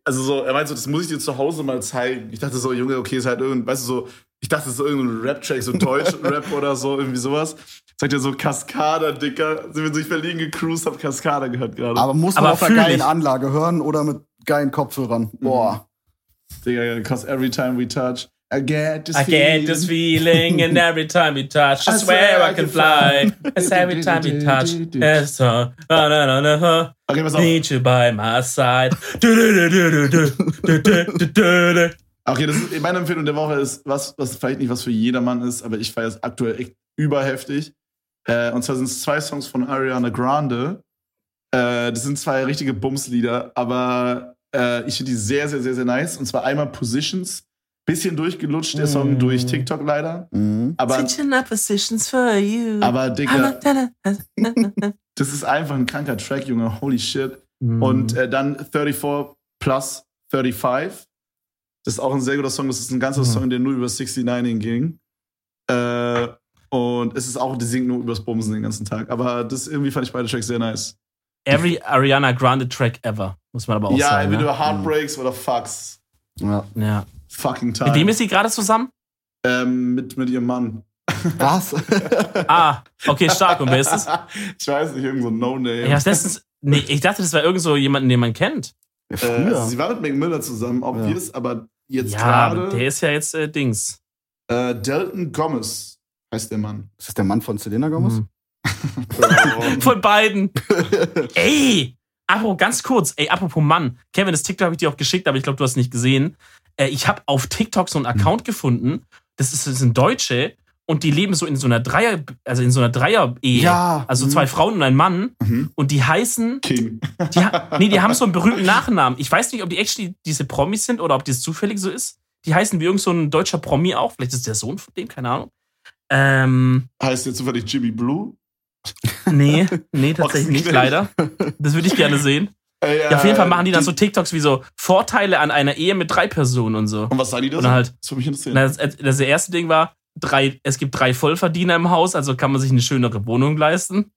S1: also so, er meinte so, das muss ich dir zu Hause mal zeigen. Ich dachte so, Junge, okay, ist halt irgendein, weißt du so, ich dachte so irgendein Rap-Track, so Deutsch-Rap oder so, irgendwie sowas. Sagt er so, Cascada, Dicker. Sind wir durch Berlin gecruised, hab Cascada gehört gerade.
S2: Aber muss man
S3: Aber
S2: auf einer geilen
S3: ich.
S2: Anlage hören oder mit geilen Kopfhörern. Boah.
S1: Digga, cause every time we touch, I get this
S3: I feeling. this feeling, and every time we touch, I, I swear, swear I, can fly. It's every time we touch, it's so. No, no, no, no, no.
S1: Okay, pass auf.
S3: Need you by my side.
S1: okay, das ist meine Empfehlung der Woche ist was, was vielleicht nicht was für jedermann ist, aber ich feiere es aktuell echt überheftig. Äh, und zwar sind es zwei Songs von Ariana Grande. Äh, das sind zwei richtige Bumslieder, aber äh, ich finde die sehr, sehr, sehr, sehr nice. Und zwar einmal Positions Bisschen durchgelutscht, der Song
S3: Mm.
S1: durch TikTok leider.
S2: Mhm.
S1: Aber,
S3: Switching up positions for you.
S1: aber Digga,
S3: Mm.
S1: das ist einfach ein kranker Track, Junge. Holy shit. Und äh, dann 34 plus 35. Das ist auch ein sehr guter Song. Das ist ein ganzer
S3: Mhm.
S1: Song, der nur über 69 ging. Äh, und es ist auch, die singt nur übers Bumsen den ganzen Tag. Aber das irgendwie fand ich beide Tracks sehr nice.
S3: Every Ariana Grande Track ever, muss man aber auch
S1: ja,
S3: sagen.
S1: entweder
S3: Ne?
S1: Heartbreaks oder Fucks.
S2: Ja.
S3: Ja.
S1: Fucking time.
S3: Mit wem ist sie gerade zusammen?
S1: ähm, mit, mit ihrem Mann.
S2: Was?
S3: Ah, okay, stark. Und wer ist es?
S1: ich weiß nicht, irgend so ein No-Name.
S3: Ich hab's letztens. Nee, ich dachte, das war irgend so jemanden, den man kennt.
S1: äh,
S2: Früher.
S1: sie war mit Mac Miller zusammen, ob
S2: Ja.
S1: wir es aber jetzt
S3: ja,
S1: gerade.
S3: der ist ja jetzt äh, Dings.
S1: Äh, Delton Gomez heißt der Mann.
S2: Ist das der Mann von Selena Gomez?
S3: Hm. Von beiden. ey! Apropos, ganz kurz, ey, apropos Mann. Kevin, das TikTok habe ich dir auch geschickt, aber ich glaube, du hast nicht gesehen. Äh, ich habe auf TikTok so einen Account gefunden. Das, ist, das sind Deutsche und die leben so in so einer Dreier, also in so einer Dreier-Ehe.
S2: Ja.
S3: Also zwei Frauen und ein Mann.
S1: Mhm.
S3: Und die heißen,
S1: King.
S3: die, nee, die haben so einen berühmten Nachnamen. Ich weiß nicht, ob die actually diese Promis sind oder ob das zufällig so ist. Die heißen wie irgend so ein deutscher Promi auch. Vielleicht ist der Sohn von dem, keine Ahnung. Ähm,
S1: Heißt der zufällig Jimmy Blue?
S3: nee, nee, tatsächlich nicht, leider. Das würde ich gerne sehen.
S1: Äh,
S3: Ja, auf jeden Fall machen die dann so TikToks wie so Vorteile an einer Ehe mit drei Personen und so.
S1: Und was sagen die da? So?
S3: halt-
S1: Das würde mich interessieren.
S3: Das, das erste Ding war, drei, es gibt drei Vollverdiener im Haus, also kann man sich eine schönere Wohnung leisten.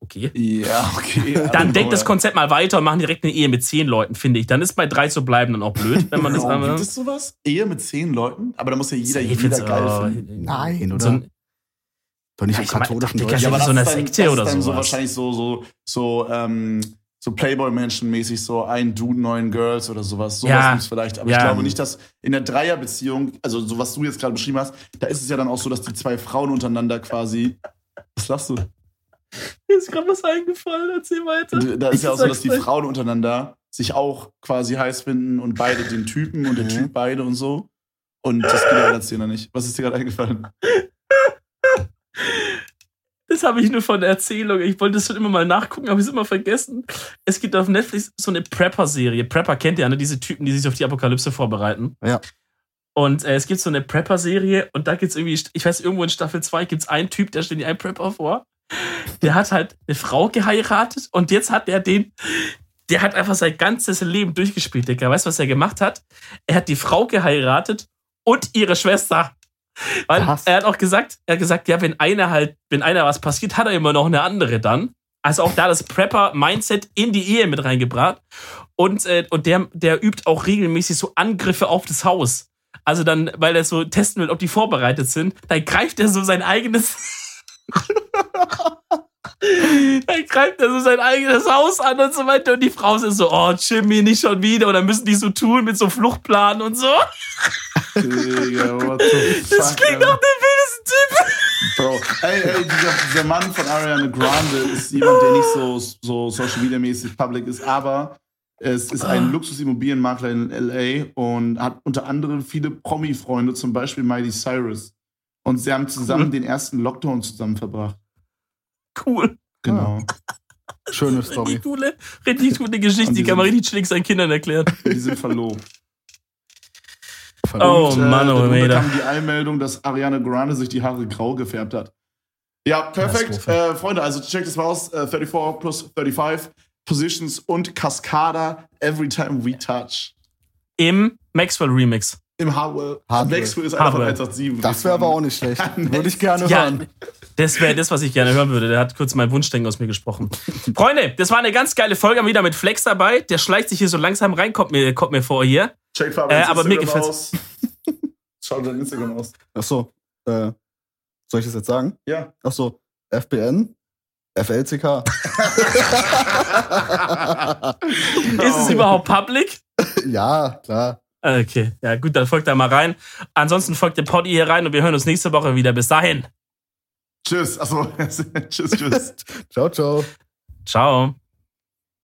S3: Okay.
S1: Ja, okay.
S3: Dann denkt das Konzept mal weiter und machen direkt eine Ehe mit zehn Leuten, finde ich. Dann ist bei drei zu bleiben dann auch blöd, wenn man das
S1: oh,
S3: einmal.
S1: Gibt es sowas? Ehe mit zehn Leuten? Aber da muss ja jeder, jeder geil finden.
S2: Nein, oder?
S3: So ein,
S2: Doch nicht
S3: Ja,
S2: im katholischen Deutschland.
S3: Ja, so
S1: das
S3: eine
S1: dann-
S3: Sekte oder
S1: so
S3: sowas.
S1: wahrscheinlich so, so, so, ähm, so Playboy-Menschen-mäßig, so ein Dude, neun Girls oder sowas. Sowas
S3: Ja.
S1: gibt's vielleicht. Aber
S3: Ja.
S1: ich glaube nicht, dass in der Dreierbeziehung, also so was du jetzt gerade beschrieben hast, da ist es ja dann auch so, dass die zwei Frauen untereinander quasi. Was lachst du?
S3: Mir ist gerade was eingefallen, erzähl weiter.
S1: Da ist
S3: Ich
S1: ja auch so, dass die. Frauen untereinander sich auch quasi heiß finden und beide den Typen und der. Typ beide und so. Und das geht ja Szene nicht. Was ist dir gerade eingefallen?
S3: Das habe ich nur von der Erzählung. Ich wollte das schon immer mal nachgucken, habe ich es immer vergessen. Es gibt auf Netflix so eine Prepper-Serie. Prepper kennt ihr, ne? Diese Typen, die sich auf die Apokalypse vorbereiten.
S2: Ja.
S3: Und äh, es gibt so eine Prepper-Serie und da gibt es irgendwie, ich weiß, irgendwo in Staffel 2 gibt es einen Typ, der stellt dir einen Prepper vor. Der hat halt eine Frau geheiratet und jetzt hat er den, der hat einfach sein ganzes Leben durchgespielt, Digga. Weißt du, was er gemacht hat? Er hat die Frau geheiratet und ihre Schwester. Weil
S2: Was?
S3: er hat auch gesagt, er hat gesagt, ja, wenn einer halt, wenn einer was passiert, hat er immer noch eine andere dann. Also auch da das Prepper-Mindset in die Ehe mit reingebracht. Und, äh, und der, der übt auch regelmäßig so Angriffe auf das Haus. Also dann, weil er so testen will, ob die vorbereitet sind, dann greift er so sein eigenes. dann greift er so sein eigenes Haus an und so weiter. Und die Frau ist so, oh, Jimmy, nicht schon wieder. Und dann müssen die so tun mit so Fluchtplan und so.
S1: Digga, what the fuck?
S3: Das klingt nach dem wildesten Typ.
S1: Bro, ey, ey, dieser, dieser Mann von Ariana Grande ist jemand, der nicht so, so Social Media mäßig public ist, aber es ist ein. Luxusimmobilienmakler in LA und hat unter anderem viele Promi-Freunde, zum Beispiel Miley Cyrus. Und sie haben zusammen
S3: Cool.
S1: den ersten Lockdown zusammen verbracht.
S3: Cool.
S1: Genau.
S2: Schöne Story.
S3: Richtig coole, richtig gute Geschichte. Die kann man richtig chillig seinen Kindern erklären.
S1: Die sind verlobt.
S3: Oh
S1: Und, äh,
S3: Mann, oh
S1: darunter
S3: Meter.
S1: kam die Einmeldung, dass Ariana Grande sich die Haare grau gefärbt hat. Ja, perfekt. Äh, Freunde, also checkt es mal aus. Äh, 34 plus 35. Positions und Cascada Every Time We Touch.
S3: Im Maxwell Remix.
S1: Im Hardware.
S2: Hardware.
S1: Maxwell ist einfach
S3: Hardware.
S1: 187.
S2: Das wäre aber auch nicht schlecht. Würde ich gerne
S3: Ja,
S2: hören.
S3: das wäre das, was ich gerne hören würde. Der hat kurz mein Wunschdenken aus mir gesprochen. Freunde, das war eine ganz geile Folge. Haben wieder mit Flex dabei. Der schleicht sich hier so langsam rein, kommt mir, kommt mir vor hier.
S1: Check
S3: Äh, aber mir
S1: Instagram
S3: gefällt's.
S1: aus. Schaut dein Instagram aus.
S2: Achso, äh, soll ich das jetzt sagen?
S1: Ja.
S2: Achso, FBN, FLCK.
S3: Ist es überhaupt public?
S2: ja, klar.
S3: Okay, ja gut, dann folgt da mal rein. Ansonsten folgt dem Poddy hier rein und wir hören uns nächste Woche wieder. Bis dahin.
S1: Tschüss. Achso, tschüss, tschüss.
S2: Ciao, ciao.
S3: Ciao.